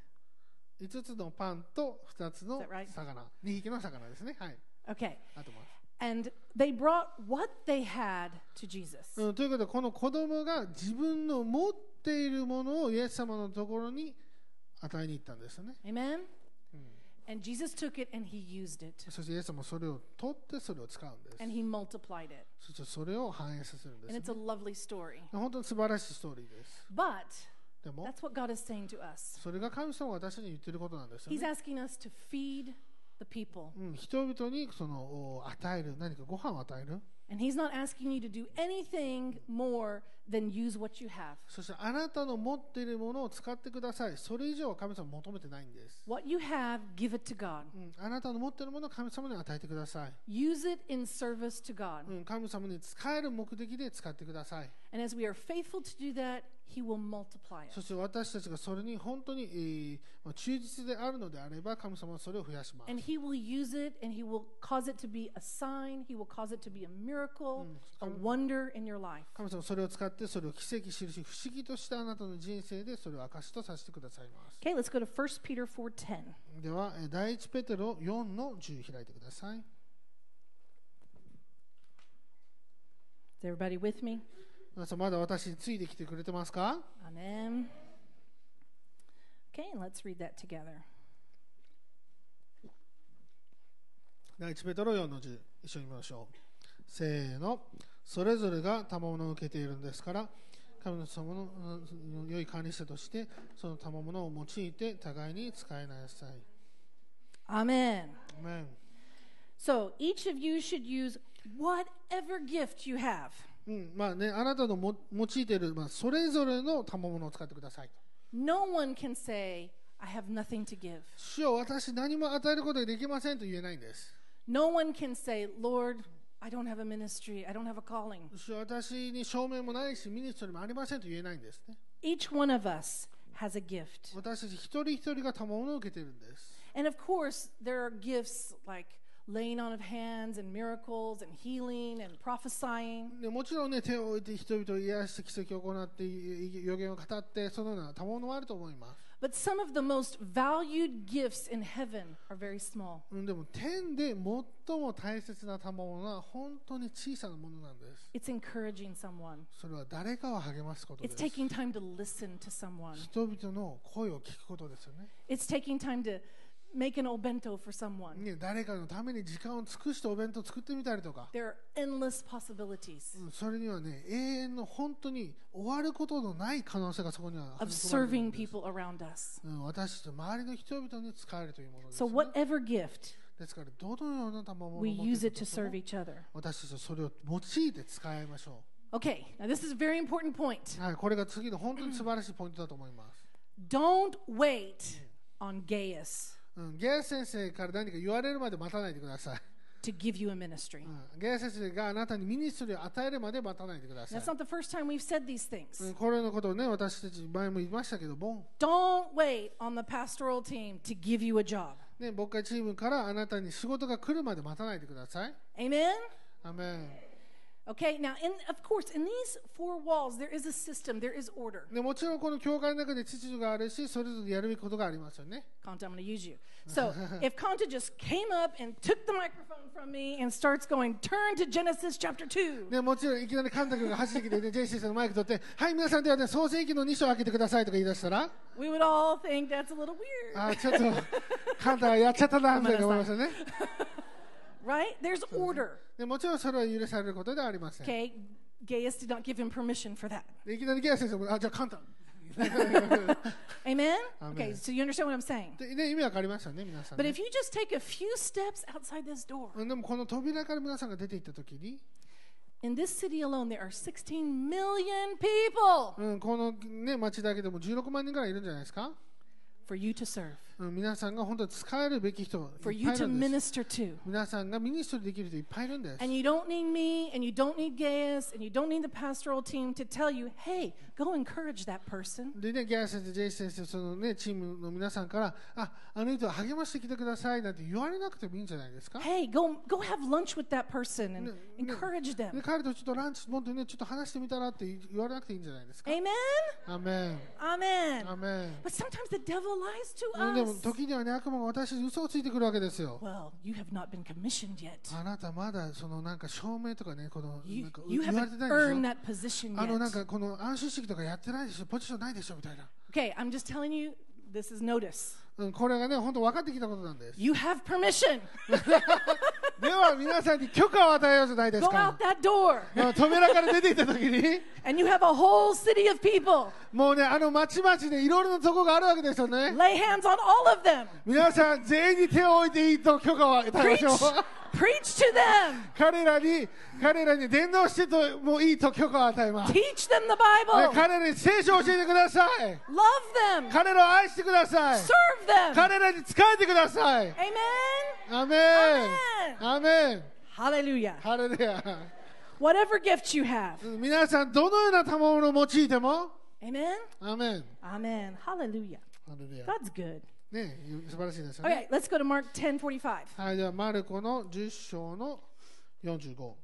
5つのパンと2つの right? 魚、2匹の魚ですねはい Okay. And they brought what they had to Jesus. うん、ということでこの子供が自分の持っているものをイエス様のところに与えに行ったんですよね Amen? And Jesus took it and he used it. そしてイエス様はそれを取ってそれを使うんです And he multiplied it. そしてそれを反映させるんで And す、it's ね a、lovely story. 本当に素晴らしいストーリーです But でも that's what God is saying to us. それが神様が私たちに言ってることなんですよ He's ね、 asking us to feed the people. うん、人々にそのお与える何かご飯を与える And he's not asking you to do anything more than use what you have. そしてあなたの持っているものを使ってくださいそれ以上は神様は求めてないんです、 What you have, give it to God. うん、あなたの持っているものを神様に与えてください、 Use it in service to God. うん、神様に使える目的で使ってください And as we are faithful to do that, そして私たちがそれに本当に、忠実であるのであれば神様はそれを増やします。神様それを使ってそれを奇跡しるし不思議としてあなたの人生でそれを証とさせてくださいます。では第1ペテロ4の10開いてください。皆さんまだ私についてきてくれてますか？Amen. Okay, let's read that together. 第一ペテロ4の10一緒に見ましょうせーのそれぞれが賜物を受けているんですから神の様のうん良い管理者としてその賜物を用いて互いに使いなさい Amen. アメン So, each of you should use whatever gift you have. うんまあね、あなたのも用いている、まあ、それぞれの賜物を使ってくださいと。No one can say, I have nothing to give. 主よ私何も与えることができませんと言えないんです。No one can say, Lord, I don't have a ministry, I don't have a calling. 主よ私に証明もないし、ミニストリーもありませんと言えないんですね。Each one of us has a gift. 私たち一人一人が賜物を受けているんです。And of course, there are gifts like laying on of hands and miracles and healing and prophesying. でもちろんね、手を置いて人々を癒して奇跡を行って、い予言を語って、そのような賜物もあると思います。 But some of the most valued gifts in heaven are very small. うん、でも天で最も大切な賜物は本当に小さなものなんです。 It's encouraging someone. それは誰かを励ますことで It's す。 taking time to listen to someone. 人々の声を聞くことですよね。 It's taking time to make an obento for someone. ね、誰かのために時間を尽くしてお弁当を作ってみたりとか、There are endless possibilities うんそれにはね永遠の本当に終わることのない可能性がそこには of 含まれている serving んです people around us. うん、私たち周りの人々に使えるというものです、So, ね。whatever gift, ですからどのような賜物を we 持って use い it る to とも each other. 私たちはそれを用いて使いましょ Okay, now this is a very important point. う。はい、これが次の本当に素晴らしいポイントだと思います。Don't wait on Gaius うん、ゲイ先生から何か言われるまで待たないでください。to give you a ministry. うん、ゲイ先生があなたにミニストリーを与えるまで待たないでください That's。not the first time we've said these う things. ん、これのことをね、私たち前も言いましたけども、Don't wait on the pastoral team to give you a job. ね、牧会チームからあなたに仕事が来るまで待たないでください。Amen? アメン Okay, now, in, of course, in these four walls, there is a system, there is order. でもちろんこの教会の中で秩序があるし、それぞれやるべきことがありますよね。Kanta, I'm going to use you. So, if Kanta just came up and took the microphone from me and starts going, turn to Genesis chapter 2, でもちろんいきなり神田君が走ってきて、ね、ジェイシーさんのマイク取って、はい、皆さんではね、創世記の2章を開けてくださいとか言い出したら、we would all think that's a little weird. あーちょっと、神田がやっちゃったな、みたいに思いましたね。right? There's order. でもちろんそれは許されることではありません。 Okay, Gaius did not give him permission for that. でいきなりゲア先生も、あ、じゃあ神田。 Amen? Amen. Okay, so you understand what I'm saying. でね、意味わかりましたね、皆さん、 But ね if you just take a few steps outside this door, うんでもこの扉から皆さんが出ていったときに、 in this city alone, there are 16 million people うん、この、ね、町だけでも16万人ぐらいいるんじゃないですか、 for you to serve. うん皆さんが本当に使えるべき人がいっぱいいるんです.皆さんがミニストリーできる人いっぱいいるんです And you don't need me, and you don't need Gaius, and you don't need the pastoral team to tell you, hey, go encourage that person. でね、ギャー先生、ジェイ先生、そのね、チームの皆さんから、あ、あの人を励ましてきてくださいなんて言われなくてもいいんじゃないですか。Hey, go go have lunch with that person and encourage で them. 彼とちょっとランチ、もっとね、ちょっと話してみたらって言われなくていいんじゃないですか。Amen? Amen. アメン。But sometimes the devil lies で to 時にはね、悪魔が私に嘘をついてくるわけですよ。あなたまだそのなんか証明とかね、このなんか言われ。あのなんかこの安心式とかやってないでしょ、ポジションないでしょ？みたいな。Okay, I'm just telling you, this is notice. これがね、本当分かってきたことなんです。You have permission! では皆さんに許可を与えようじゃないですか。扉から出ていたときに。もうね、あの町々でいろいろなとこがあるわけですよね。Lay hands on all of them. 皆さん、全員に手を置いていいと許可を与えましょう。preach to them. 彼らに、彼らに伝道してともいいと許可を与えます。ね Teach them the Bible. 彼らに聖書を教えてください。Love them. 彼らを愛してください。Serve them. 彼らに仕えてください。Amen. アメン。アメン。Hallelujah. ハレルヤ。Whatever gift you have. 皆さん、どのような賜物を用いても、Amen. アメン。Amen. Hallelujah. ハレルヤ。God's good. ね、素晴らしいですよね。Okay, let's go to Mark 10:45. はい、では、マルコの10章の45。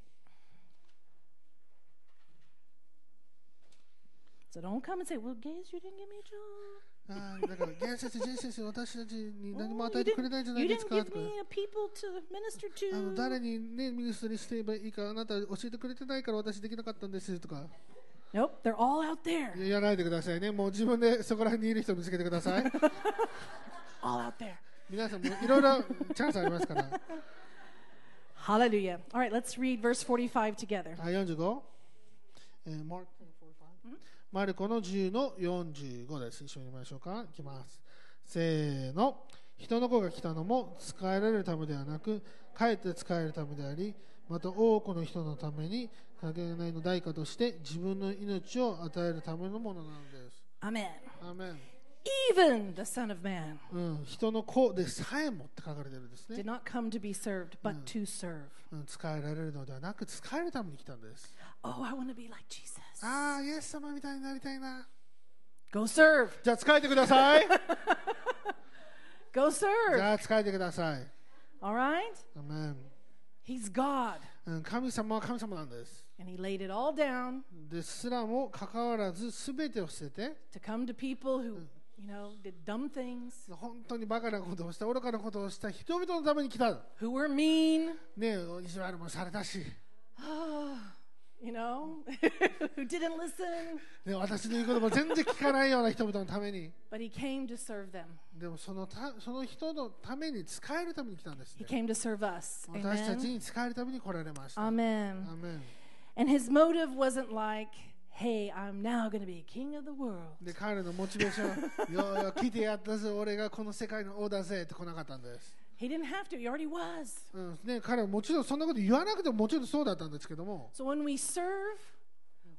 So don't come and say, "Well, Gaze, you didn't give me a job." あーだから、ゲン先生、生、私たちに何も Oh, 与 you えてくれないんじゃ didn't, ない you ですか didn't と give か。me a people to minister あの to. 誰にね、ミニストリーしていけばいいか、あなた教えてくれてないから私できなかったんですとか。Nope, they're all out there. 言わないでくださいね。もう自分でそこら辺にいる人を見つけてください。All out there. 皆さんもいろいろチャンスありますから。Hallelujah. All right, let's read verse 45 together. はい、45。えー、マルコマルコの10の45です。一緒に見ましょうか。いきます。せーの。人の子が来たのも使えられるためではなく、かえって使えるためであり、また多くの人のために、かけがえの代価として自分の命を与えるためのものなのです。Amen. アーメン。Even the Son of Man うん、人の子でさえもって書かれてるんです did ね。not come to be served, but to serve. うん、使えられるのではなく、使えるために来たんです。Oh, I want to be like Jesus. ああ、イエス様みたいになりたいな。Go serve. じゃあ使えてください。Go じ serve. ゃあ使えてください。All right? アメン He's God. うん神様は神様なんです。And he laid it all down ですらもかかわらず全てを捨てて本当にバカなことをした愚かなことをした人々のために来た。Who were mean. ねえ、イスラエルもされたし。Oh, you know? Who didn't listen. ね、私の言うとも全然聞かないような人々のために。But he came to serve them. でもその,たその人のために使えるために来たんです、ね。He came to serve us. 私たちに使えるために来られました。アメン。アメン。アメン And His motive wasn't like, hey, I'm now going to be king of the world. で彼のモチベーション、よよ来てやったぜ、俺がこの世界の王だぜって来なかったんです。 He didn't have to, He already was. うんね、彼はもちろんそんなこと言わなくてももちろんそうだったんですけども、 So when we serve,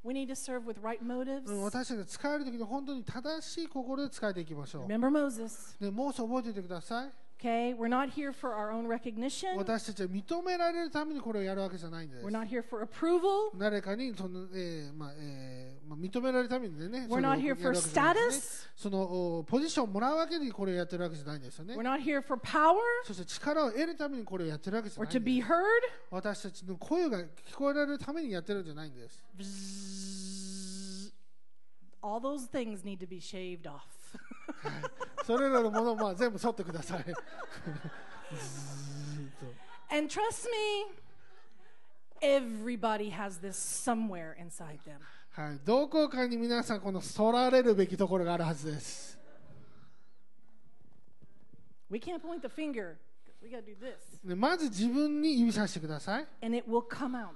we need to serve with right motives. うん、私たちが使える時に本当に正しい心で使えていきましょ Remember Moses. う。でもうそう覚えておいてください。 Okay, we're not here for our own recognition. 私たちは認められるためにこれをやるわけじゃないんです We're。not here for approval. 誰かにその、えーまあえーまあ、認められるためにね、We're それを not here for わけじゃないですね status. そのおポジションをもらうわけにこれをやってるわけじゃないんですよね We're。not here for power そして力を得るためにこれをやってるわけじゃ or ない to ん be です。heard. 私たちの声が聞こえられるためにやってるんじゃないんです。All those things need to be shaved off. それらのものをまあ全部剃ってください。and trust me, everybody has this somewhere inside them. はい、どこかに皆さんこの剃られるべきところがあるはずです。We can't point the finger. We got to do this. でまず自分に指さしてください。And it will come out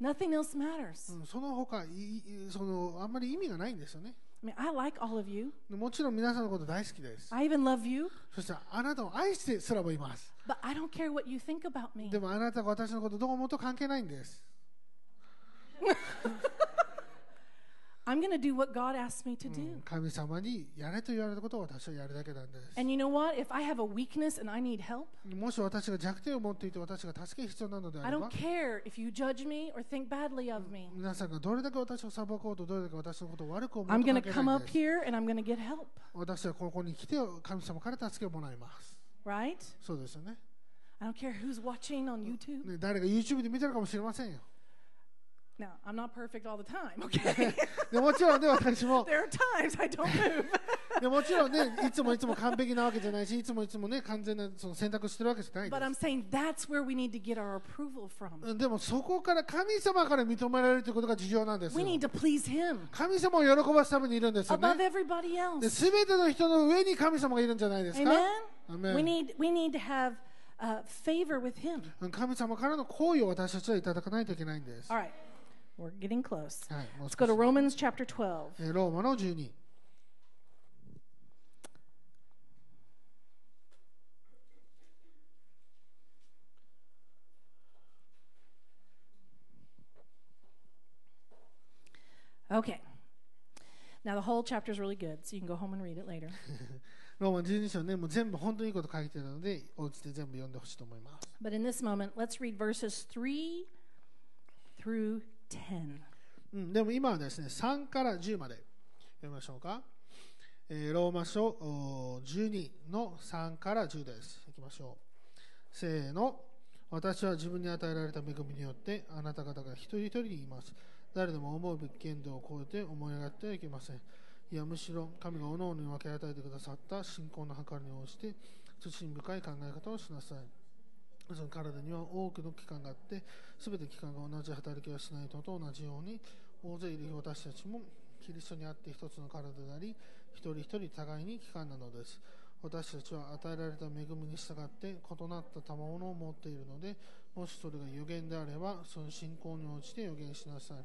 Nothing else matters. うんその他いいそのあんまり意味がないんですよね。I mean, I like all of you. もちろん皆さんのこと大好きです。I even love you, そしてあなたを愛してすらもいます。but I don't care what you think about me. でもあなたが私のことどう思うと関係ないんです。I'm going to do what God asked me to う do. ん神様にやれと言われたことを私はやるだけなんです。 And you know what? If I have a weakness and I need help, もし私が弱点を持っていて私が助けが必要なのであ I れば don't、care if you judge me or think badly of me. 皆さんがどれだけ私を裁こうとどれだけ私のことを悪く思う I'm と going 関 to 係 come ないん up です here and I'm going to get help, 私はここに来て神様から助けをもらいます。 right? そうですよね。 I don't care who's watching on YouTube. ね誰が YouTube で見てるかもしれませんよ。 Now, time, okay? もちろんね、私も。もちろんね、いつもいつも完璧なわけじゃないし、いつもいつもね、完全なその選択してるわけじゃないです。でも、そこから神様から認められるということが重要なんですよ。神様を喜ばすためにいるんですよね。すべての人の上に神様がいるんじゃないですか。Amen? 神様からの行為を私たちはいただかないといけないんです。we're getting close. はい、もう Let's 少 go し to Romans chapter 12. えーローマの12。 Okay. Now, the whole chapter is really good, so you can go home and read it later. ローマ12章ね、もう全部本当にいいこと書いてるので、お家で全部読んでほしいと思います。 But in this moment, let's read verses 3 through 10. うん、でも今はですね、3から10まで読みましょうか。えーローマ書12の3から10です。いきましょう。せーの。私は自分に与えられた恵みによってあなた方が一人一人にいます。誰でも思うべき限度を超えて思い上がってはいけません。いや、むしろ神が各々に分け与えてくださった信仰の計りに応じて、慎深い考え方をしなさい。その体には多くの器官があって、すべて器官が同じ働きをしないのと同じように、大勢いる私たちもキリストにあって一つの体であり、一人一人互いに器官なのです。私たちは与えられた恵みに従って異なった賜物を持っているので、もしそれが予言であれば、その信仰に応じて予言しなさい。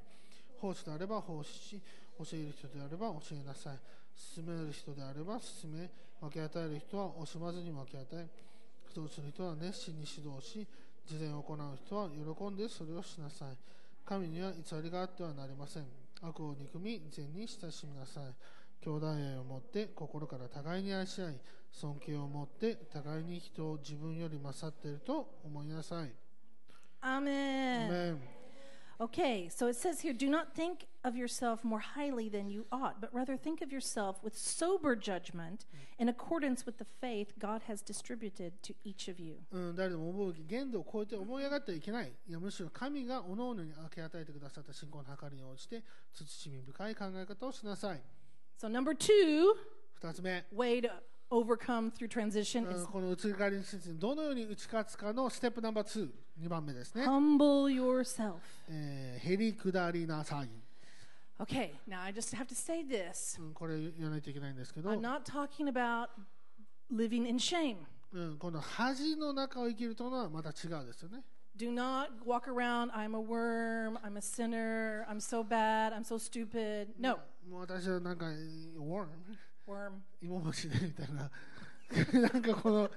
奉仕であれば奉仕し、教える人であれば教えなさい。進める人であれば進め、分け与える人は惜しまずに分け与え、指導する人は熱心に指導し、事前を行う人は喜んでそれをしなさい。神には偽りがあってはなりません。悪を憎み、善に親しみなさい。兄弟愛を持って心から互いに愛し合い、尊敬を持って互いに人を自分より勝っていると思いなさい。Amen. アメン Okay, so it says here do not think of yourself more highly than you ought, but rather think of yourself with sober judgment in accordance with the faith God has distributed to each of you. うん、誰でも思うべき限度を超えて思い上がってはいけない。いやむしろ神が各々に分け与えてくださった信仰の計りに応じて、慎み深い考え方をしなさい。 So, number two 二つ目、 way to overcome through transition うん is この移り変わりについてどのように打ち勝つかのステップナンバー2、2番目ですね。 humble yourself. えー、へりくだりなさい。 Okay, now I just have to say this うん、これ言わないといけないんですけど、I'm not talking about living in shame. うん、この恥の中を生きるというのはまた違うですよね。Do not walk around, I'm a worm, I'm a sinner, I'm so bad, I'm so stupid. No, もう私はなんか、worm? worm. 芋虫でみたいな。なんかこの、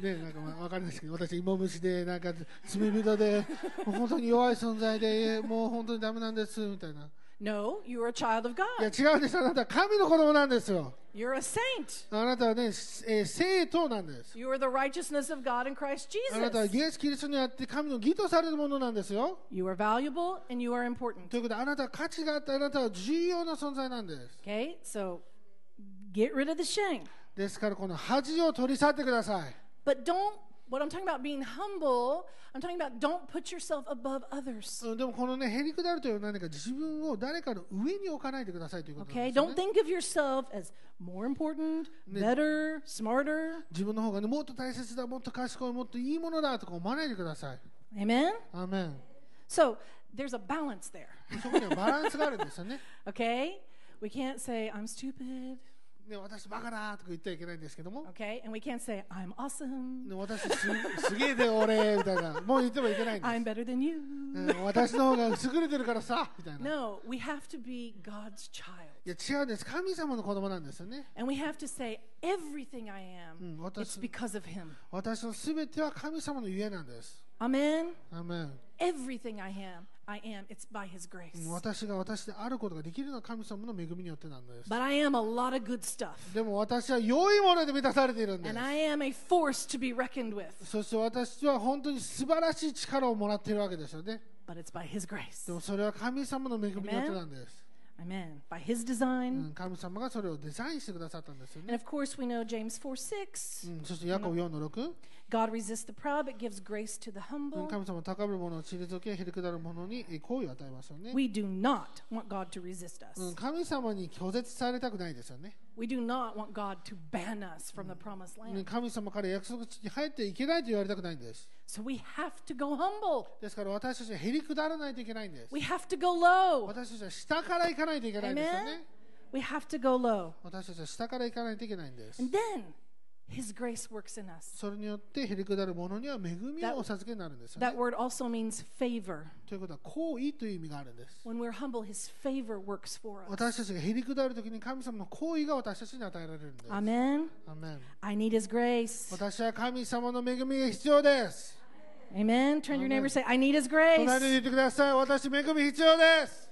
ね、なんかまあわかんないですけど、私、芋虫で、なんか罪人で、もう本当に弱い存在で、もう本当にダメなんですみたいな。No, you are a child of いや God. 違うんです、あなたは神の子供なんですよ。You're a saint. あなたはね、えー生徒なんです。You are the righteousness of God in Christ あなたは Jesus. イエス・キリストにあって神の義とされるものなんですよ。You are valuable and you are important. ということで、あなたは価値があって、あなたは重要な存在なんです。Okay, so get rid of the shame. ですから、この恥を取り去ってください。But don't, what I'm talking about being humble, I'm talking about don't put yourself above others. うんでもこのね、へりくだるというのは何か自分を誰かの上に置かないでくださいということなん Okay, ですよ、 don't ね。 think of yourself as more important, better, smarter. 自分の方がね、もっと大切だ、もっと賢い、もっといいものだとか思わないでください。 Amen? アーメン。 So there's a balance there. そこにはバランスがあるんですよね。 Okay? We can't say, I'm stupid. ね、私、バカだとか言ってはいけないんですけども。で私す、げえで俺みたいな。もう言ってもいけないんで。私の方が優れてるからさ。違うです。神様の子供なんですよね。私の全ては神様のゆなんです。I am, it's by His grace. うん私が私であることができるのは神様の恵みによってなんです。But I am a lot of good stuff. でも私は良いもので満たされているんです And。I am a force to be reckoned with. そして私は本当に素晴らしい力をもらっているわけですよね。But it's by His grace. でもそれは神様の恵みによってなんです。Amen. By His う design. ん、神様がそれをデザインしてくださったんですよ And ね。of course, we know James 4 6. うん、そしてヤコブ4の6、God resists the proud, but gives grace to the うん humble. 神様は高ぶる者を退け、へりくだる者にえ好意を与えますよね。 We do not want God to resist うん、 us. 神様に拒絶されたくないですよね。 We do not want God to ban us from the promised ね land. 神様から約束地に入っていけないと言われたくないんです。 So we have to go humble. ですから私たちはへりくだらないといけないんです。 We have to go low. 私たちは下から行かないといけないんですよ Amen? ね。 We have to go low. 私たちは下から行かないといけないんです。 And then His grace works in us. それによってへりくだる者には恵みをお授けになるんですよ That ね。 word also means favor. ということは好意という意味があるんです。 When we're humble, His favor works for us. 私たちがへりくだるときに神様の好意が私たちに与えられるんです。 Amen. アメン I need His grace. 私は神様の恵みが必要です。 Amen. Turn to your neighbor and say, I need His 隣に grace. 言ってください。私、恵み必要です。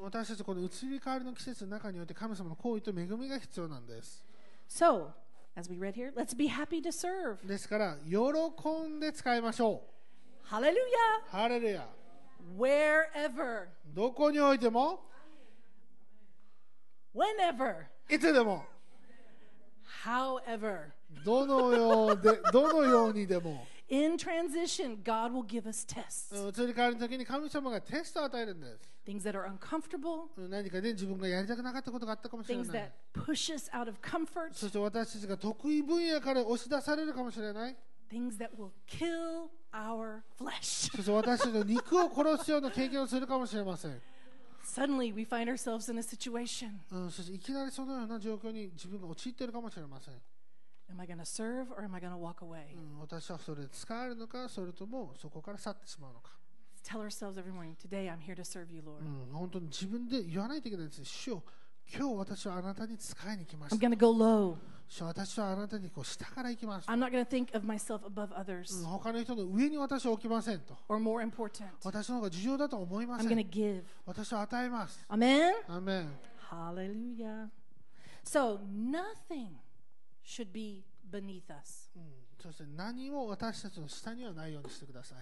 私たちこの移り変わりの季節の中において神様の行為と恵みが必要なんです。So, as we read here, ですから、喜んで使いましょう。ハレルヤハレルヤどこにおいてもいつでも、どのようにでも。In transition, God will give us tests. 移り変わりの時に神様がテストを与えるんです。 Things that are uncomfortable, 何かで自分がやりたくなかったことがあったかもしれ things ない that。push us out of comfort, そして私たちが得意分野から押し出されるかもしれない。 things that will kill our flesh. そして私たちの肉を殺すような経験をするかもしれません。 Suddenly, we find ourselves in a situation. うん、そしていきなりそのような状況に自分が陥っているかもしれません。 私はそれで使われるのか、それともそこから去ってしまうのか。本当に自分で言わないといけないんです。主よ今日私はあなたに使いに来ました。I'm gonna go low. 主よ私はあなたにこう下から行きます。I'm not gonna think of myself above others. 他の人の上に私は置きませんと。Or more important. 私の方が重要だと思いません。I'm gonna give. 私は与えます。Amen? Amen. Hallelujah. So, nothing. Should be beneath us. うん、そして何も私たちの下にはないようにしてください。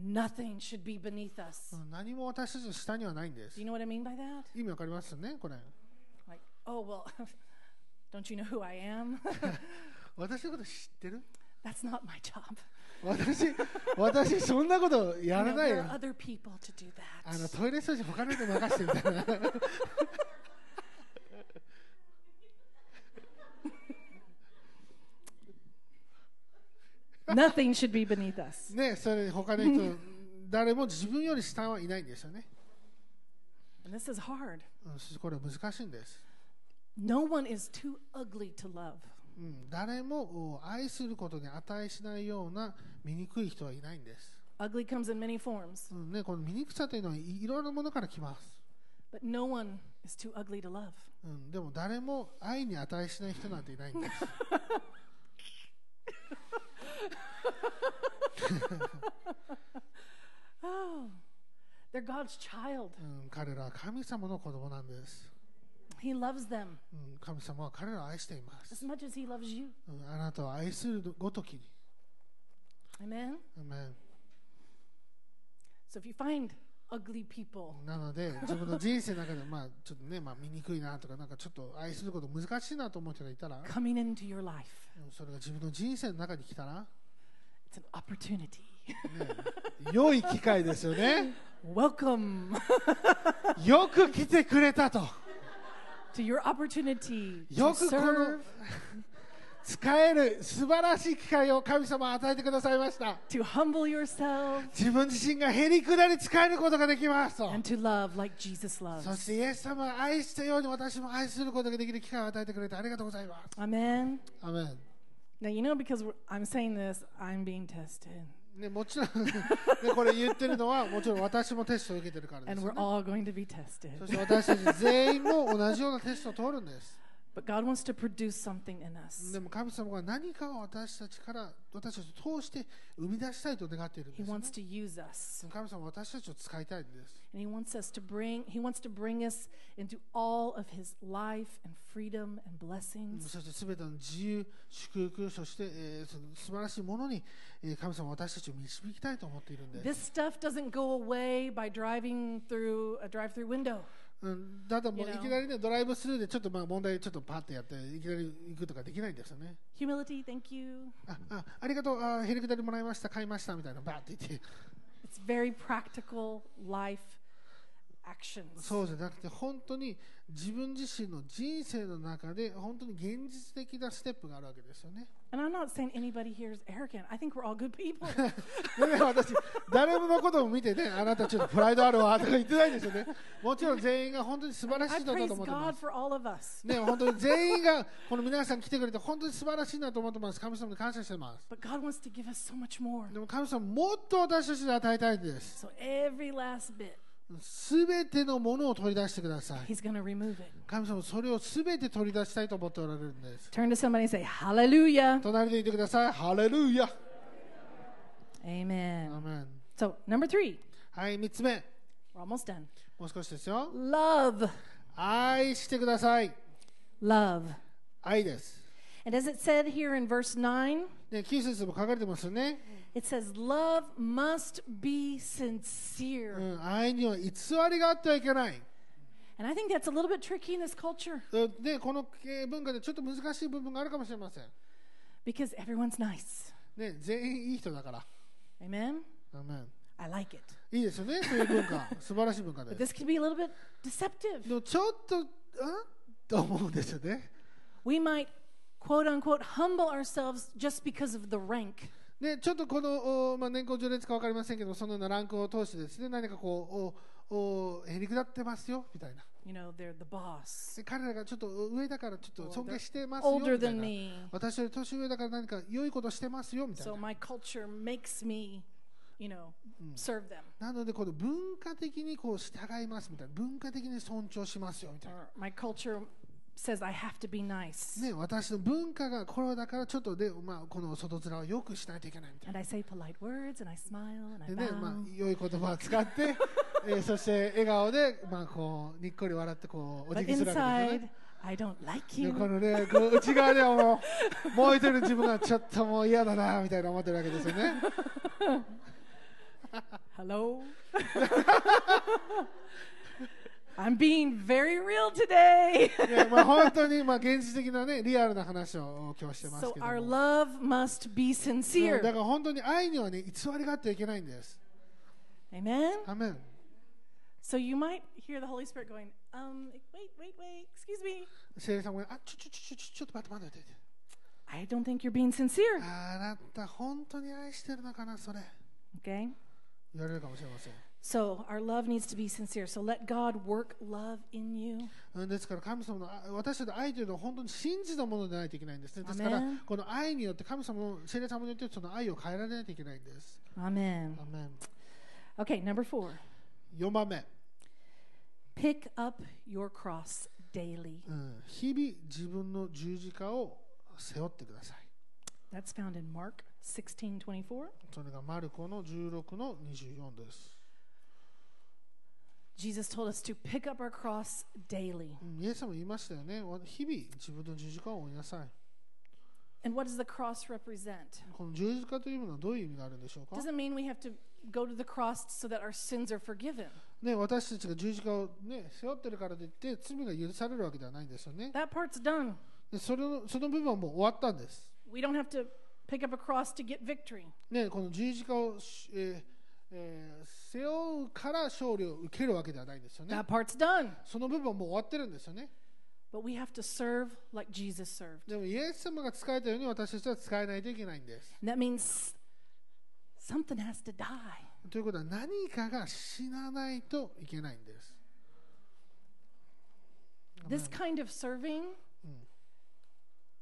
Nothing should be beneath us. うん、何も私たちの下にはないんです Do you。know what I mean by that? 意味わかりますねこれ。Like, oh, well, don't you know who I am? 私のこと知ってる That's not my job. 私、私そんなことや You ら know, ない there よ are。other people to do あの that. トイレ掃除他の人に任せてみたいな。Nothing should be beneath us. ね、それ他の人、誰も自分より下はいないんですよね。And this is hard. うん、これは難しいんです。No one is too ugly to love. うん、誰もお愛することに値しないような醜い人はいないんです。Ugly comes in many forms, うんね、この醜さというのはいいろんなものから来ます。but no one is too ugly to love. うん、でも誰も愛に値しない人なんていないんです。Oh, they're God's child. うん、彼らは神様の子供なんです。He loves them うん、神様は彼らを愛しています。as much as He loves you. うん、あなたを愛するごときに。Amen? アメン So if you find ugly people, なので、自分の人生の中で、まあ、ちょっとね、まあ、醜いなとか、なんかちょっと愛すること難しいなと思う人がいたら、coming into your life, うんそれが自分の人生の中に来たら、it's an opportunity. ね、良い機会ですよね。Welcome よく来てくれたと。to your opportunity to よくこの serve, 使える素晴らしい機会を神様は与えてくださいました to humble yourself 自分自身がへりくだり使えることができますと and to love like Jesus そ loves. してイエス様が愛したように私も愛することができる機会を与えてくれてありがとうございます Amen. アメン Now, you know, because we're- I'm saying this, I'm being tested. ね、もちろん、ね、これ言ってるのはもちろん私もテストを受けてるからで And す we're よ、ね、 all going to be tested. そして私たち全員も同じようなテストを通るんです But God wants to produce something in us. でも神様が何かを私たちから私たちを通して生み出したいと願っているんで He すよね、 wants to use us. 神様は私たちを使いたいんです And He wants us to bring, He wants to bring us into all of His life and freedom and blessings. そして全ての自由、祝福、そして、えーその素晴らしいものに、えー神様は私たちを導きたいと思っているんです。 This stuff doesn't go away by driving through a drive through window. うん、ただもうい.きなりね、ドライブスルーでちょっとまあ問題ちょっとパッてやって、いきなり行くとかできないんですよね。Humility, thank you. あ、あありがとう、あヘリコプターもらいました、買いましたみたいな、バーって言って。It's very practical life actions. そうじゃなくて、本当に自分自身の人生の中で、本当に現実的なステップがあるわけですよね。And I'm not saying anybody here is arrogant. I think we're all good people. でね、私、誰のことも見てね、あなたちょっとプライドあるわとか言ってないんですよね。もちろん全員が本当に素晴らし I いのだ praise と思ってま God す。for all of us. ね、本当に全員がこの皆さん来てくれて本当に素晴らしいなと思ってます。神様に感謝してます。But God wants to give us so much more. でも神様もっと私たちに与えたいんです。So every last bit, すべてのものを取り出してください。He's going to remove it. 神様それをすべて取り出したいと思っておられるんです。Turn to somebody and say, Hallelujah. 隣で言ってください。ハレルヤ。Amen. アメン So, number three, はい、三つ目。we're almost done. もう少しですよ。Love. 愛してください。Love. 愛です。And as it said here in verse 9, ね、9節も書かれてますよね。it says, Love must be う sincere. ん、愛には偽りがあってはいけない。 And I think that's a little bit tricky in this culture うんで、このえー文化でちょっと難しい部分があるかもしれません。 because everyone's nice. ね、全員いい人だから。 Amen? アメン I like it. いいですよね、そういう文化。素晴らしい文化 But です。 this can be a little bit deceptive. でもちょっと、んと思うんですよね。 We might, quote unquote, humble ourselves just because of the rank. ね、ちょっとこの、おまあ、年功序列か分かりませんけど、そのようなランクを通してですね、何かこう、おおへりくだってますよ、みたいな。You know, they're the boss. で彼らがちょっと上だからちょっと尊敬してますよ、みたい than な。me. 私より年上だから何か良いことしてますよ、みたい So な。my culture makes me, you know, serve them. なので、この文化的にこう従いますみたいな、文化的に尊重しますよみたいな。Or my culture says I have to be nice. ね、私の文化がこれだからちょっとで、まあ、この外面をよくしないといけないみたい And I say polite words and I smile and I な。でね、ま.あ、良い言葉を使って、えーそして笑顔で、まあ、こうにっこり笑ってこうお辞儀するわけですよね。I don't like で you. このね、こう内側ではもう、もう一人の自分がちょっともう嫌だなみたいな思ってるわけですよね。Hello? I'm being very real today. ねまあ、本当に、まあ、現実的なね、リアルな話を今日してますけ so ど our も。 love must be うんだ sincere. から本当に愛にはね、偽りがあってはいけないんです。 Amen? アメン。 So you might hear the Holy Spirit going, um, wait, wait, wait, excuse me. 聖霊さんが、あ、ちょ、ちょ、ちょ、ちょ、ちょっと待って待って待って。 I don't think you're being sincere. あなた、本当に愛してるのかな、それ。 Okay? 言われるかもしれません。 So our love needs to be sincere. So let God work love in you. うんですから、神様のあ私たちの愛というのは本当に信じたものでないといけないんですね。ですから Amen、この愛によって、神様の聖霊様によってその愛を変えられないといけないんです。Amen. アメン Okay, number four. 4番目、Pick up your cross daily. うん、日々自分の十字架を背負ってください。That's found in Mark 16 24. それがマルコの16の24です。Jesus told us to pick up our cross daily. うんイエス様言いましたよね。日々自分の十字架を追いなさい。 And what does the cross represent? この十字架というものはどういう意味があるんでしょうか Doesn't mean we have to go to the cross so that our sins are forgiven. ね、私たちが十字架を、ね、背負ってるからといって罪が許されるわけではないんですよね。 That part's done. でそれのその部分はもう終わったんです。 We don't have to pick up a cross to get victory. ね、この十字架を、しえー えー背負うから勝利を受けるわけではないんですよね That。part's done. その部分はもう終わってるんですよね。But we have to serve like Jesus served. でもイエス様が使えたように私たちは使えないといけないんです。That means something has to die. ということは何かが死なないといけないんです。This kind of serving,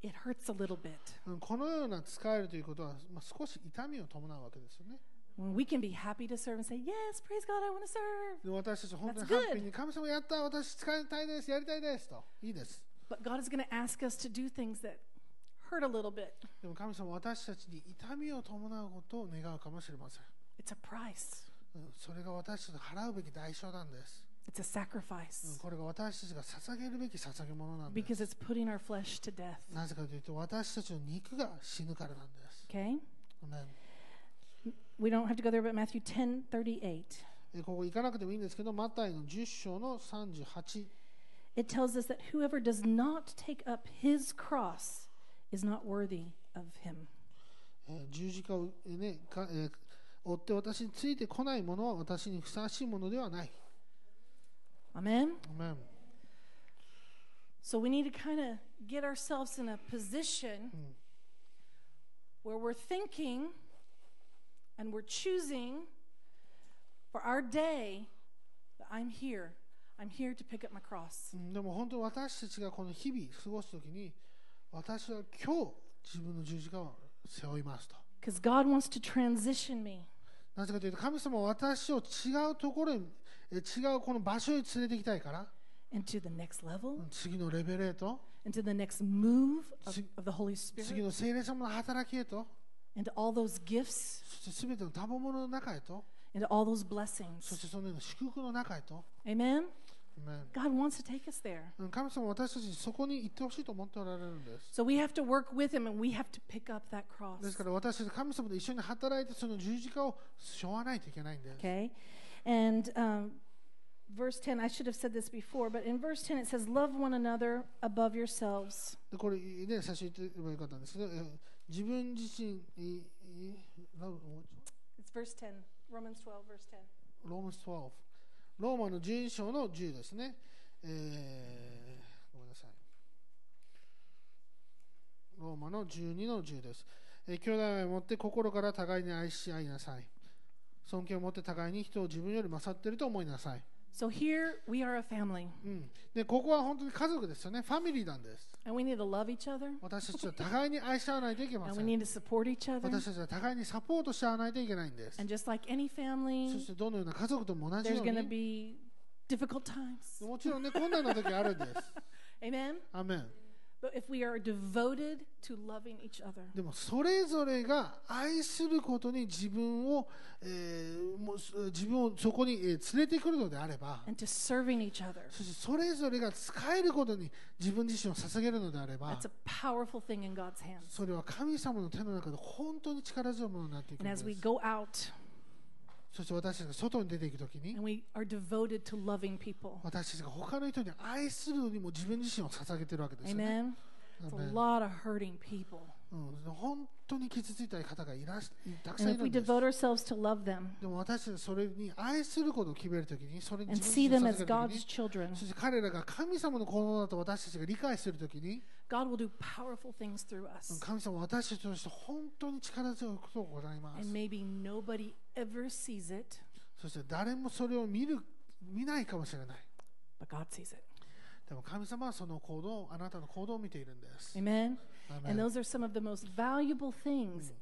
it hurts a little bit. うんこのような使えるということは、まあ、少し痛みを伴うわけですよね。私たち本当にハッピーに神様やった私使いたいですやりたいですといいです。でも神様私たちに痛みを伴うことを願うかもしれません。それが私たちの払うべき代償なんです。A これが私たちが捧げるべき捧げ物なんです。Because it's putting なぜかというと私たちの肉が死ぬからなんです。we don't have to go there, but Matthew ten thirty-eight. 38. ここ行かなくてもいいんですけど、マタイの10章の38。It tells us that whoever does not take up his cross is not worthy of him. 十字架を、ねかえー、追って私についてこないものは私にふさわしいものではない。Amen? Amen. So we need to kind of get ourselves in a position where we're thinking. and we're choosing for our day that I'm here. I'm here to pick up my cross. うんでも本当に私たちがこの日々過ごすときに私は今日自分の十字架を背負いますと Because God wants to transition me なぜかというと神様は私を違うところにえ違うこの場所に連れて行きたいから into the next level, 次のレベルへと into the next move of, Sig- of the Holy 次 Spirit, の聖霊様の働きへと into all those gifts, そして全ての賜物の中へと into all those そ blessings. してそのような祝福の中へと Amen? アメン God wants to take us there. うん神様は私たちにそこに行ってほしいと思っておられるんです So we have to work with Him and we have to pick up that cross. ですから私たち神様と一緒に働いてその十字架を背負わないといけないんです Okay? And um, verse 10, I should have said this before, but in verse 10 it says, Love one another above yourselves. でこれね最初言ってればよかったんですけどえ自分自身いいラブ It's verse 10, Romans 12, verse 10. ローマス12ローマの12章の10ですね、えーごめんなさい。ローマの12の10です、えー兄弟を持って心から互いに愛し合いなさい。尊敬を持って互いに人を自分より勝っていると思いなさい、So here we are a family, うん、でここは本当に家族ですよねファミリーなんです and we need to love each other, 私たちは互いに愛し合わないといけま and せ we ん need to support each other. 私たちは互いにサポートし合わないといけないんです And just like any そ family, してどのような家族とも同じよ there's う going to に be difficult times. もちろんね困難な時あるんです Amen? アメン でもそれぞれが愛することに自分を,、自分をそこに連れてくるのであればそしてそれぞれが使えることに自分自身を捧げるのであればそれは神様の手の中で本当に力強いものになっていく。そして私たちが外に出ていくときに私たちが他の人に愛するのにも自分自身を捧げてるわけですよね。本当に傷ついた方がいらしたくさんいるんです。でも私たちそれに愛することを決めるときに、それに自分 them 自身を捧 as げる God's ときに、children, そして彼らが神様の子供だと私たちが理解するときに、God will do powerful things through us. 神様は私たちとして本当に力強いことを行います And。maybe nobody ever sees it, そして誰もそれを見る見ないかもしれない。but God sees it. でも神様はその行動、あなたの行動を見ているんです。Amen? アメン And those are some of the most valuable things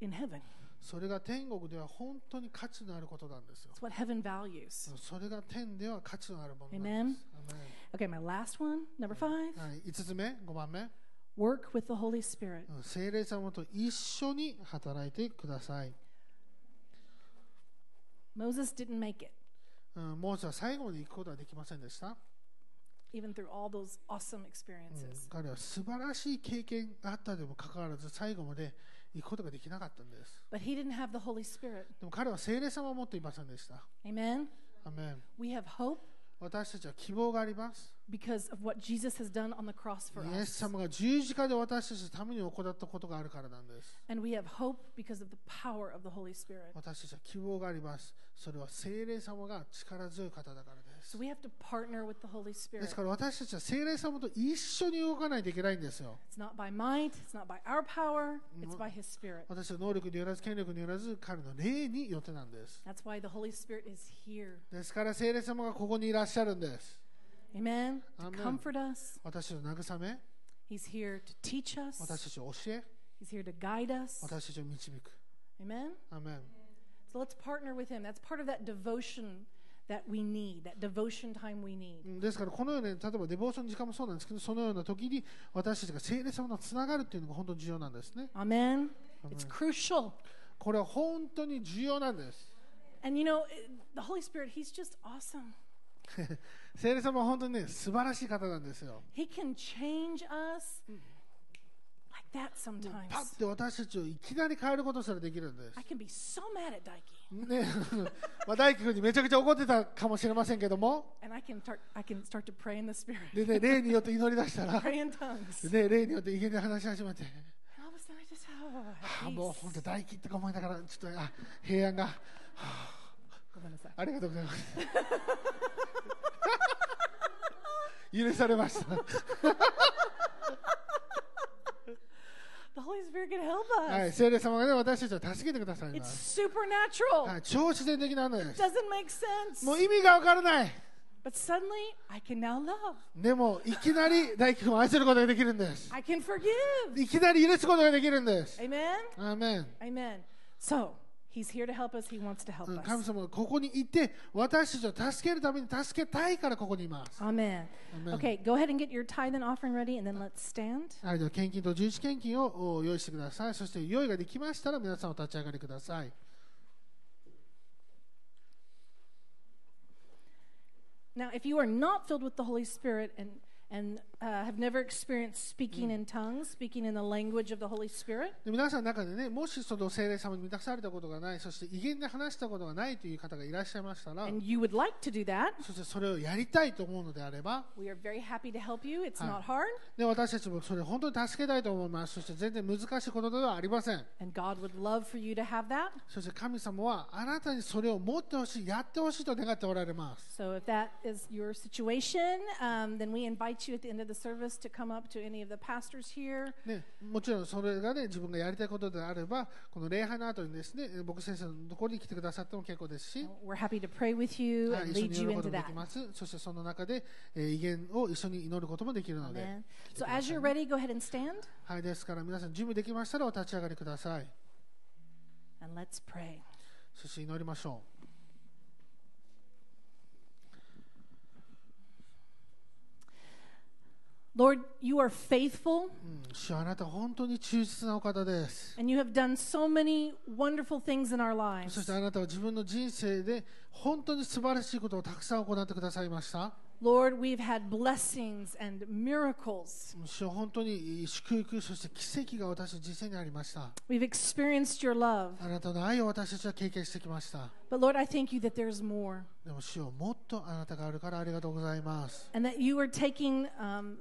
in heaven. それが天国では本当に価値のあることなんですよ。It's what heaven values. それが天では価値のあるものなんです。アメン Okay, my last one, number five はい、5つ目、5番目、work with the Holy Spirit. うん聖霊様と一緒に働いてください。Moses didn't make it, うん、モーセは最後まで行くことはできませんでした。even through all those awesome うん experiences. 彼は素晴らしい経験があったにもかかわらず最後まで行くことができなかったんです。But he didn't have the Holy Spirit. でも彼は聖霊様を持っていませんでした。Amen? アメン We have hope, 私たちは希望があります。イエス様が十字架で私たちのために行ったことがあるからなんです。私たちは希望があります。それは聖霊様が力強い方だからです。ですから私たちは聖霊様と一緒に動かないといけないんですよ。私は能力によらず、権力によらず、彼の霊によってなんです。ですから聖霊様がここにいらっしゃるんです。Amen. To Amen. comfort us. 私たちを慰め、 He's here to teach us. 私たちを教え、 He's here to guide us. 私たちを導く。 Amen. アーメン So let's partner with Him. That's part of that devotion that we need, that devotion time we need. うんですからこのように例えばデボーションの時間もそうなんですけどそのような時に私たちが聖霊様とつながるっていうのが本当に重要なんですね Amen. It's crucial. これは本当に重要なんです And you know, it- the Holy Spirit, He's just awesome. 聖霊様は本当にね素晴らしい方なんですよ He can change us like that パ sometimes. ッて私たちをいきなり変えることすらできるんです I can be so mad at Daiki. ね まあ大輝君にめちゃくちゃ怒ってたかもしれませんけども And I can start I can start to pray in the spirit. でね霊によって祈り出したら Pray in tongues. でね霊によって家で話し始めて And all of a sudden I just have あもう.本当大輝とか思いながらちょっとあ平安がごめんなさい。ありがとうございます。許されました。はい、聖霊様が、ね、私たちを助けてくださいま、超自然的なのです。もう意味がわからない。でもいきなり大工君を愛することができるんです。いきなり許すことができるんです。Amen? he's here to help us. He wants to help うん神 us. 様がここにいて、私たちを助けるために助けたいからここにいます。 Amen. Amen. Okay, go ahead and get your tithe and offering ready, and then let's stand. はい、では献金と十一献金をお用意してください。そして用意ができましたら皆さんお立ち上がりください。 Now, if you are not filled with the Holy Spirit and and uh, have never experienced speaking in tongues, speaking in the language of the Holy Spirit, で皆さんの中でね、もしその聖霊様に満たされたことがない、そして威厳で話したことがないという方がいらっしゃいましたら、 and you would like to do that, そしてそれをやりたいと思うのであれば、 we are very happy to help you. It's Hi. not hard, で私たちもそれ本当に助けたいと思います。そして全然難しいことではありません。 and God would love for you to have that. そして神様はあなたにそれを持ってほしい、やってほしいと願っておられます。 So, if that is your situation, um, then we invite you at the end of the service to come up to any of the pastors here ね、もちろんそれがね、自分がやりたいことであれば、この礼拝の後にですね、僕先生のところに来てくださっても結構ですし、we're happy to pray with you はい and 一緒に lead 祈 you ること into もで that. きます。そしてその中で、えー威厳を一緒に祈ることもできるので。Amen. So, as you're ready, go ahead and stand はい、ですから皆さん準備できましたらお立ち上がりください。and let's pray. そして祈りましょ Lord, you are faithful う。うん、主あなた本当に忠実なお方です。and you have done so many wonderful things in our そ lives. してあなたは自分の人生で本当に素晴らしいことをたくさん行ってくださいました。Lord, we've had blessings and miracles. 主は本当に祝福、そして奇跡が私の人生にありました。We've experienced your love. あなたの愛を私たちは経験してきました。But Lord, I thank you that there's more でも主よもっとあなたがあるからありがとうございます。and that you are taking um,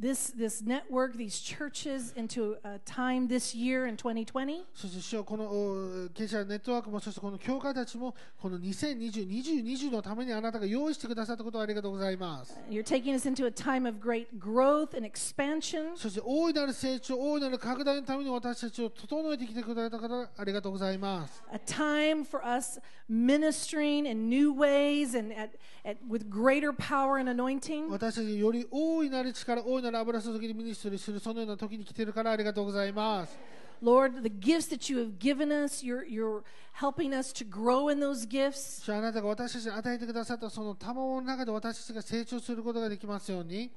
this, this network, these churches, into a time this year in 2020そして主よこのお経済ネットワークもそしてこの教会たちもこの2020、2020のためにあなたが用意してくださったことをありがとうございます。You're taking us into a time of great growth and expansion. そして大いなる成長、大いなる拡大のために私たちを整えてきてくれた方、ありがとうございます。a time for us ministering in new ways and at, at, with greater power and anointing. 私たちにより大いなる力、大いなる油注ぎにミニストリーする、そのような時に来ているからありがとうございます。Lord, the gifts that you have given us, you're, you're helping us to grow in those gifts. 主あなたが私たちに与えてくださったその賜物の中で私たちが成長することができますように、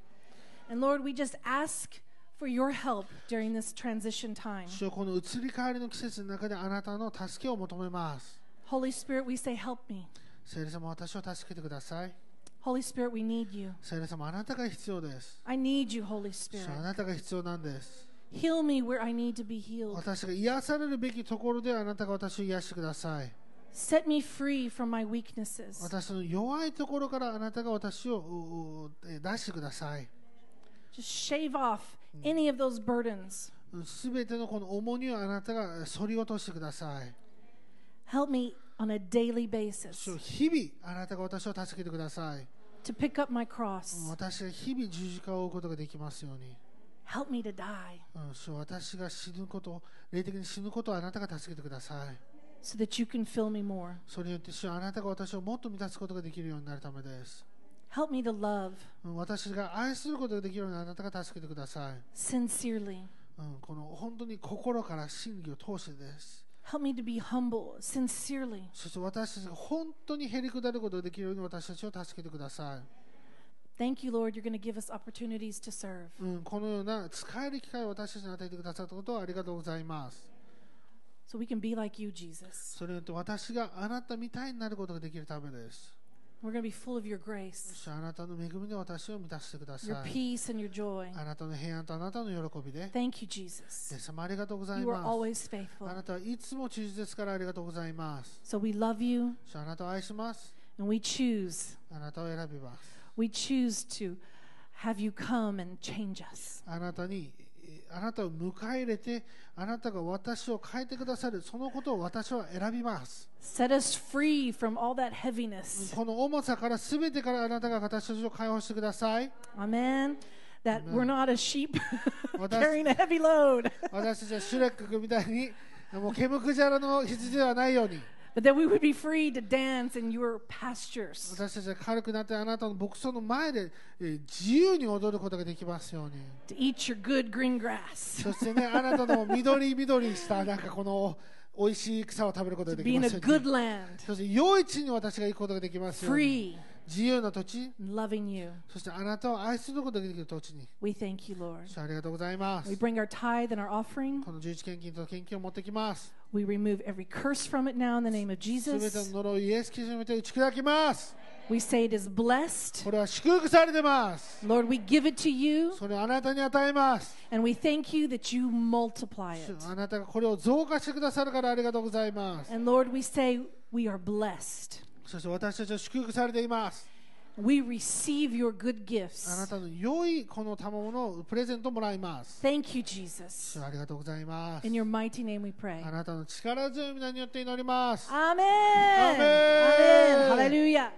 And Lord, we just ask for your help during this transition time. 主よこの移り変わりの季節の中であなたの助けを求めます。Holy Spirit, we say, help me. 聖霊様、私を助けてください。Holy Spirit, we need you. 聖霊様、あなたが必要です。I need you, Holy 主あ Spirit. なたが必要なんです。Heal me where I need to be healed. 私が癒されるべきところであなたが私を癒してください。Set me free from my weaknesses. 私の弱いところからあなたが私をううえ出してください Just shave off any of those burdens. すべてのこの重荷をあなたが反り落としてください Help me on a daily 主 basis 日々あなたが私を助けてください to pick up my cross. 私が日々十字架を追うことができますように Help me to die うん、主私が死ぬこと、霊的に死ぬことをあなたが助けてください。so that you can fill me more. それによって主はあなたが私をもっと満たすことができるようになるためです。Help me to love うん私が愛することができるようにあなたが助けてください。sincerely. うん、この本当に心から真理を通してです。Help me to be humble sincerely. そして私たちが本当にへりくだることができるように私たちを助けてください。Thank you, Lord. You're going to give us opportunities to serve. うん、このような使える機会を私たちに与えてくださったことをありがとうございます。So we can be like you, Jesus. それによって私があなたみたいになることができるためです。We're going to be full of your grace, 主あなたの恵みで私を満たしてくだ your さい。 peace, and your joy. あなたの平安とあなたの喜びで、 Thank you, Jesus. イエス様ありがとうござい You are ます。 always faithful. あなたはいつも忠実ですからありがとうございます。 So we love you 主あなたを愛します。 and we choose. あなたを選びます。 We choose to have you come and change us. あなたに、え あなたを迎え入れて、あなたが私を変えてくださる、そのことを私は選びます。Set us free from all that heaviness. この重さから全てからあなたが私たちを解放してください。Amen. That we're not a sheep carrying a heavy load, 私たちはシュレック君みたいに、もう毛むくじゃらの羊ではないように。But that we would be free to dance in your pastures. 私たちは軽くなってあなたの牧草の前でえー自由に踊ることができますように。to eat your good green grass, そしてね、あなたの緑緑したなんかこの美味しい草を食べることができますよう good に。land, そして良い地に私が行くことができますように。free, 自由な土地、loving you. そしてあなたを愛することができる土地に。We thank you, Lord. 主ありがとうございます We。bring our tithe and our offering. この十一献金と献金を持ってきます。We remove every curse from it now in the name of すべて Jesus. の呪いイエス・キリストによって打ち砕きます。 We say it is blessed. これは祝福されてます。 Lord, we give it to you それをあなたに与えます。 and we thank you that you multiply 主 it. あなたがこれを増加してくださるからありがとうございます。 And Lord, we say we are blessed. そして私たちは祝福されています。 We receive your good gifts. あなたの良いこの賜物をプレゼントもらいます。Thank you, Jesus. ありがとうございます。In your mighty name あなたの力強い皆によって祈ります。アーメン。アー。ハレルヤ。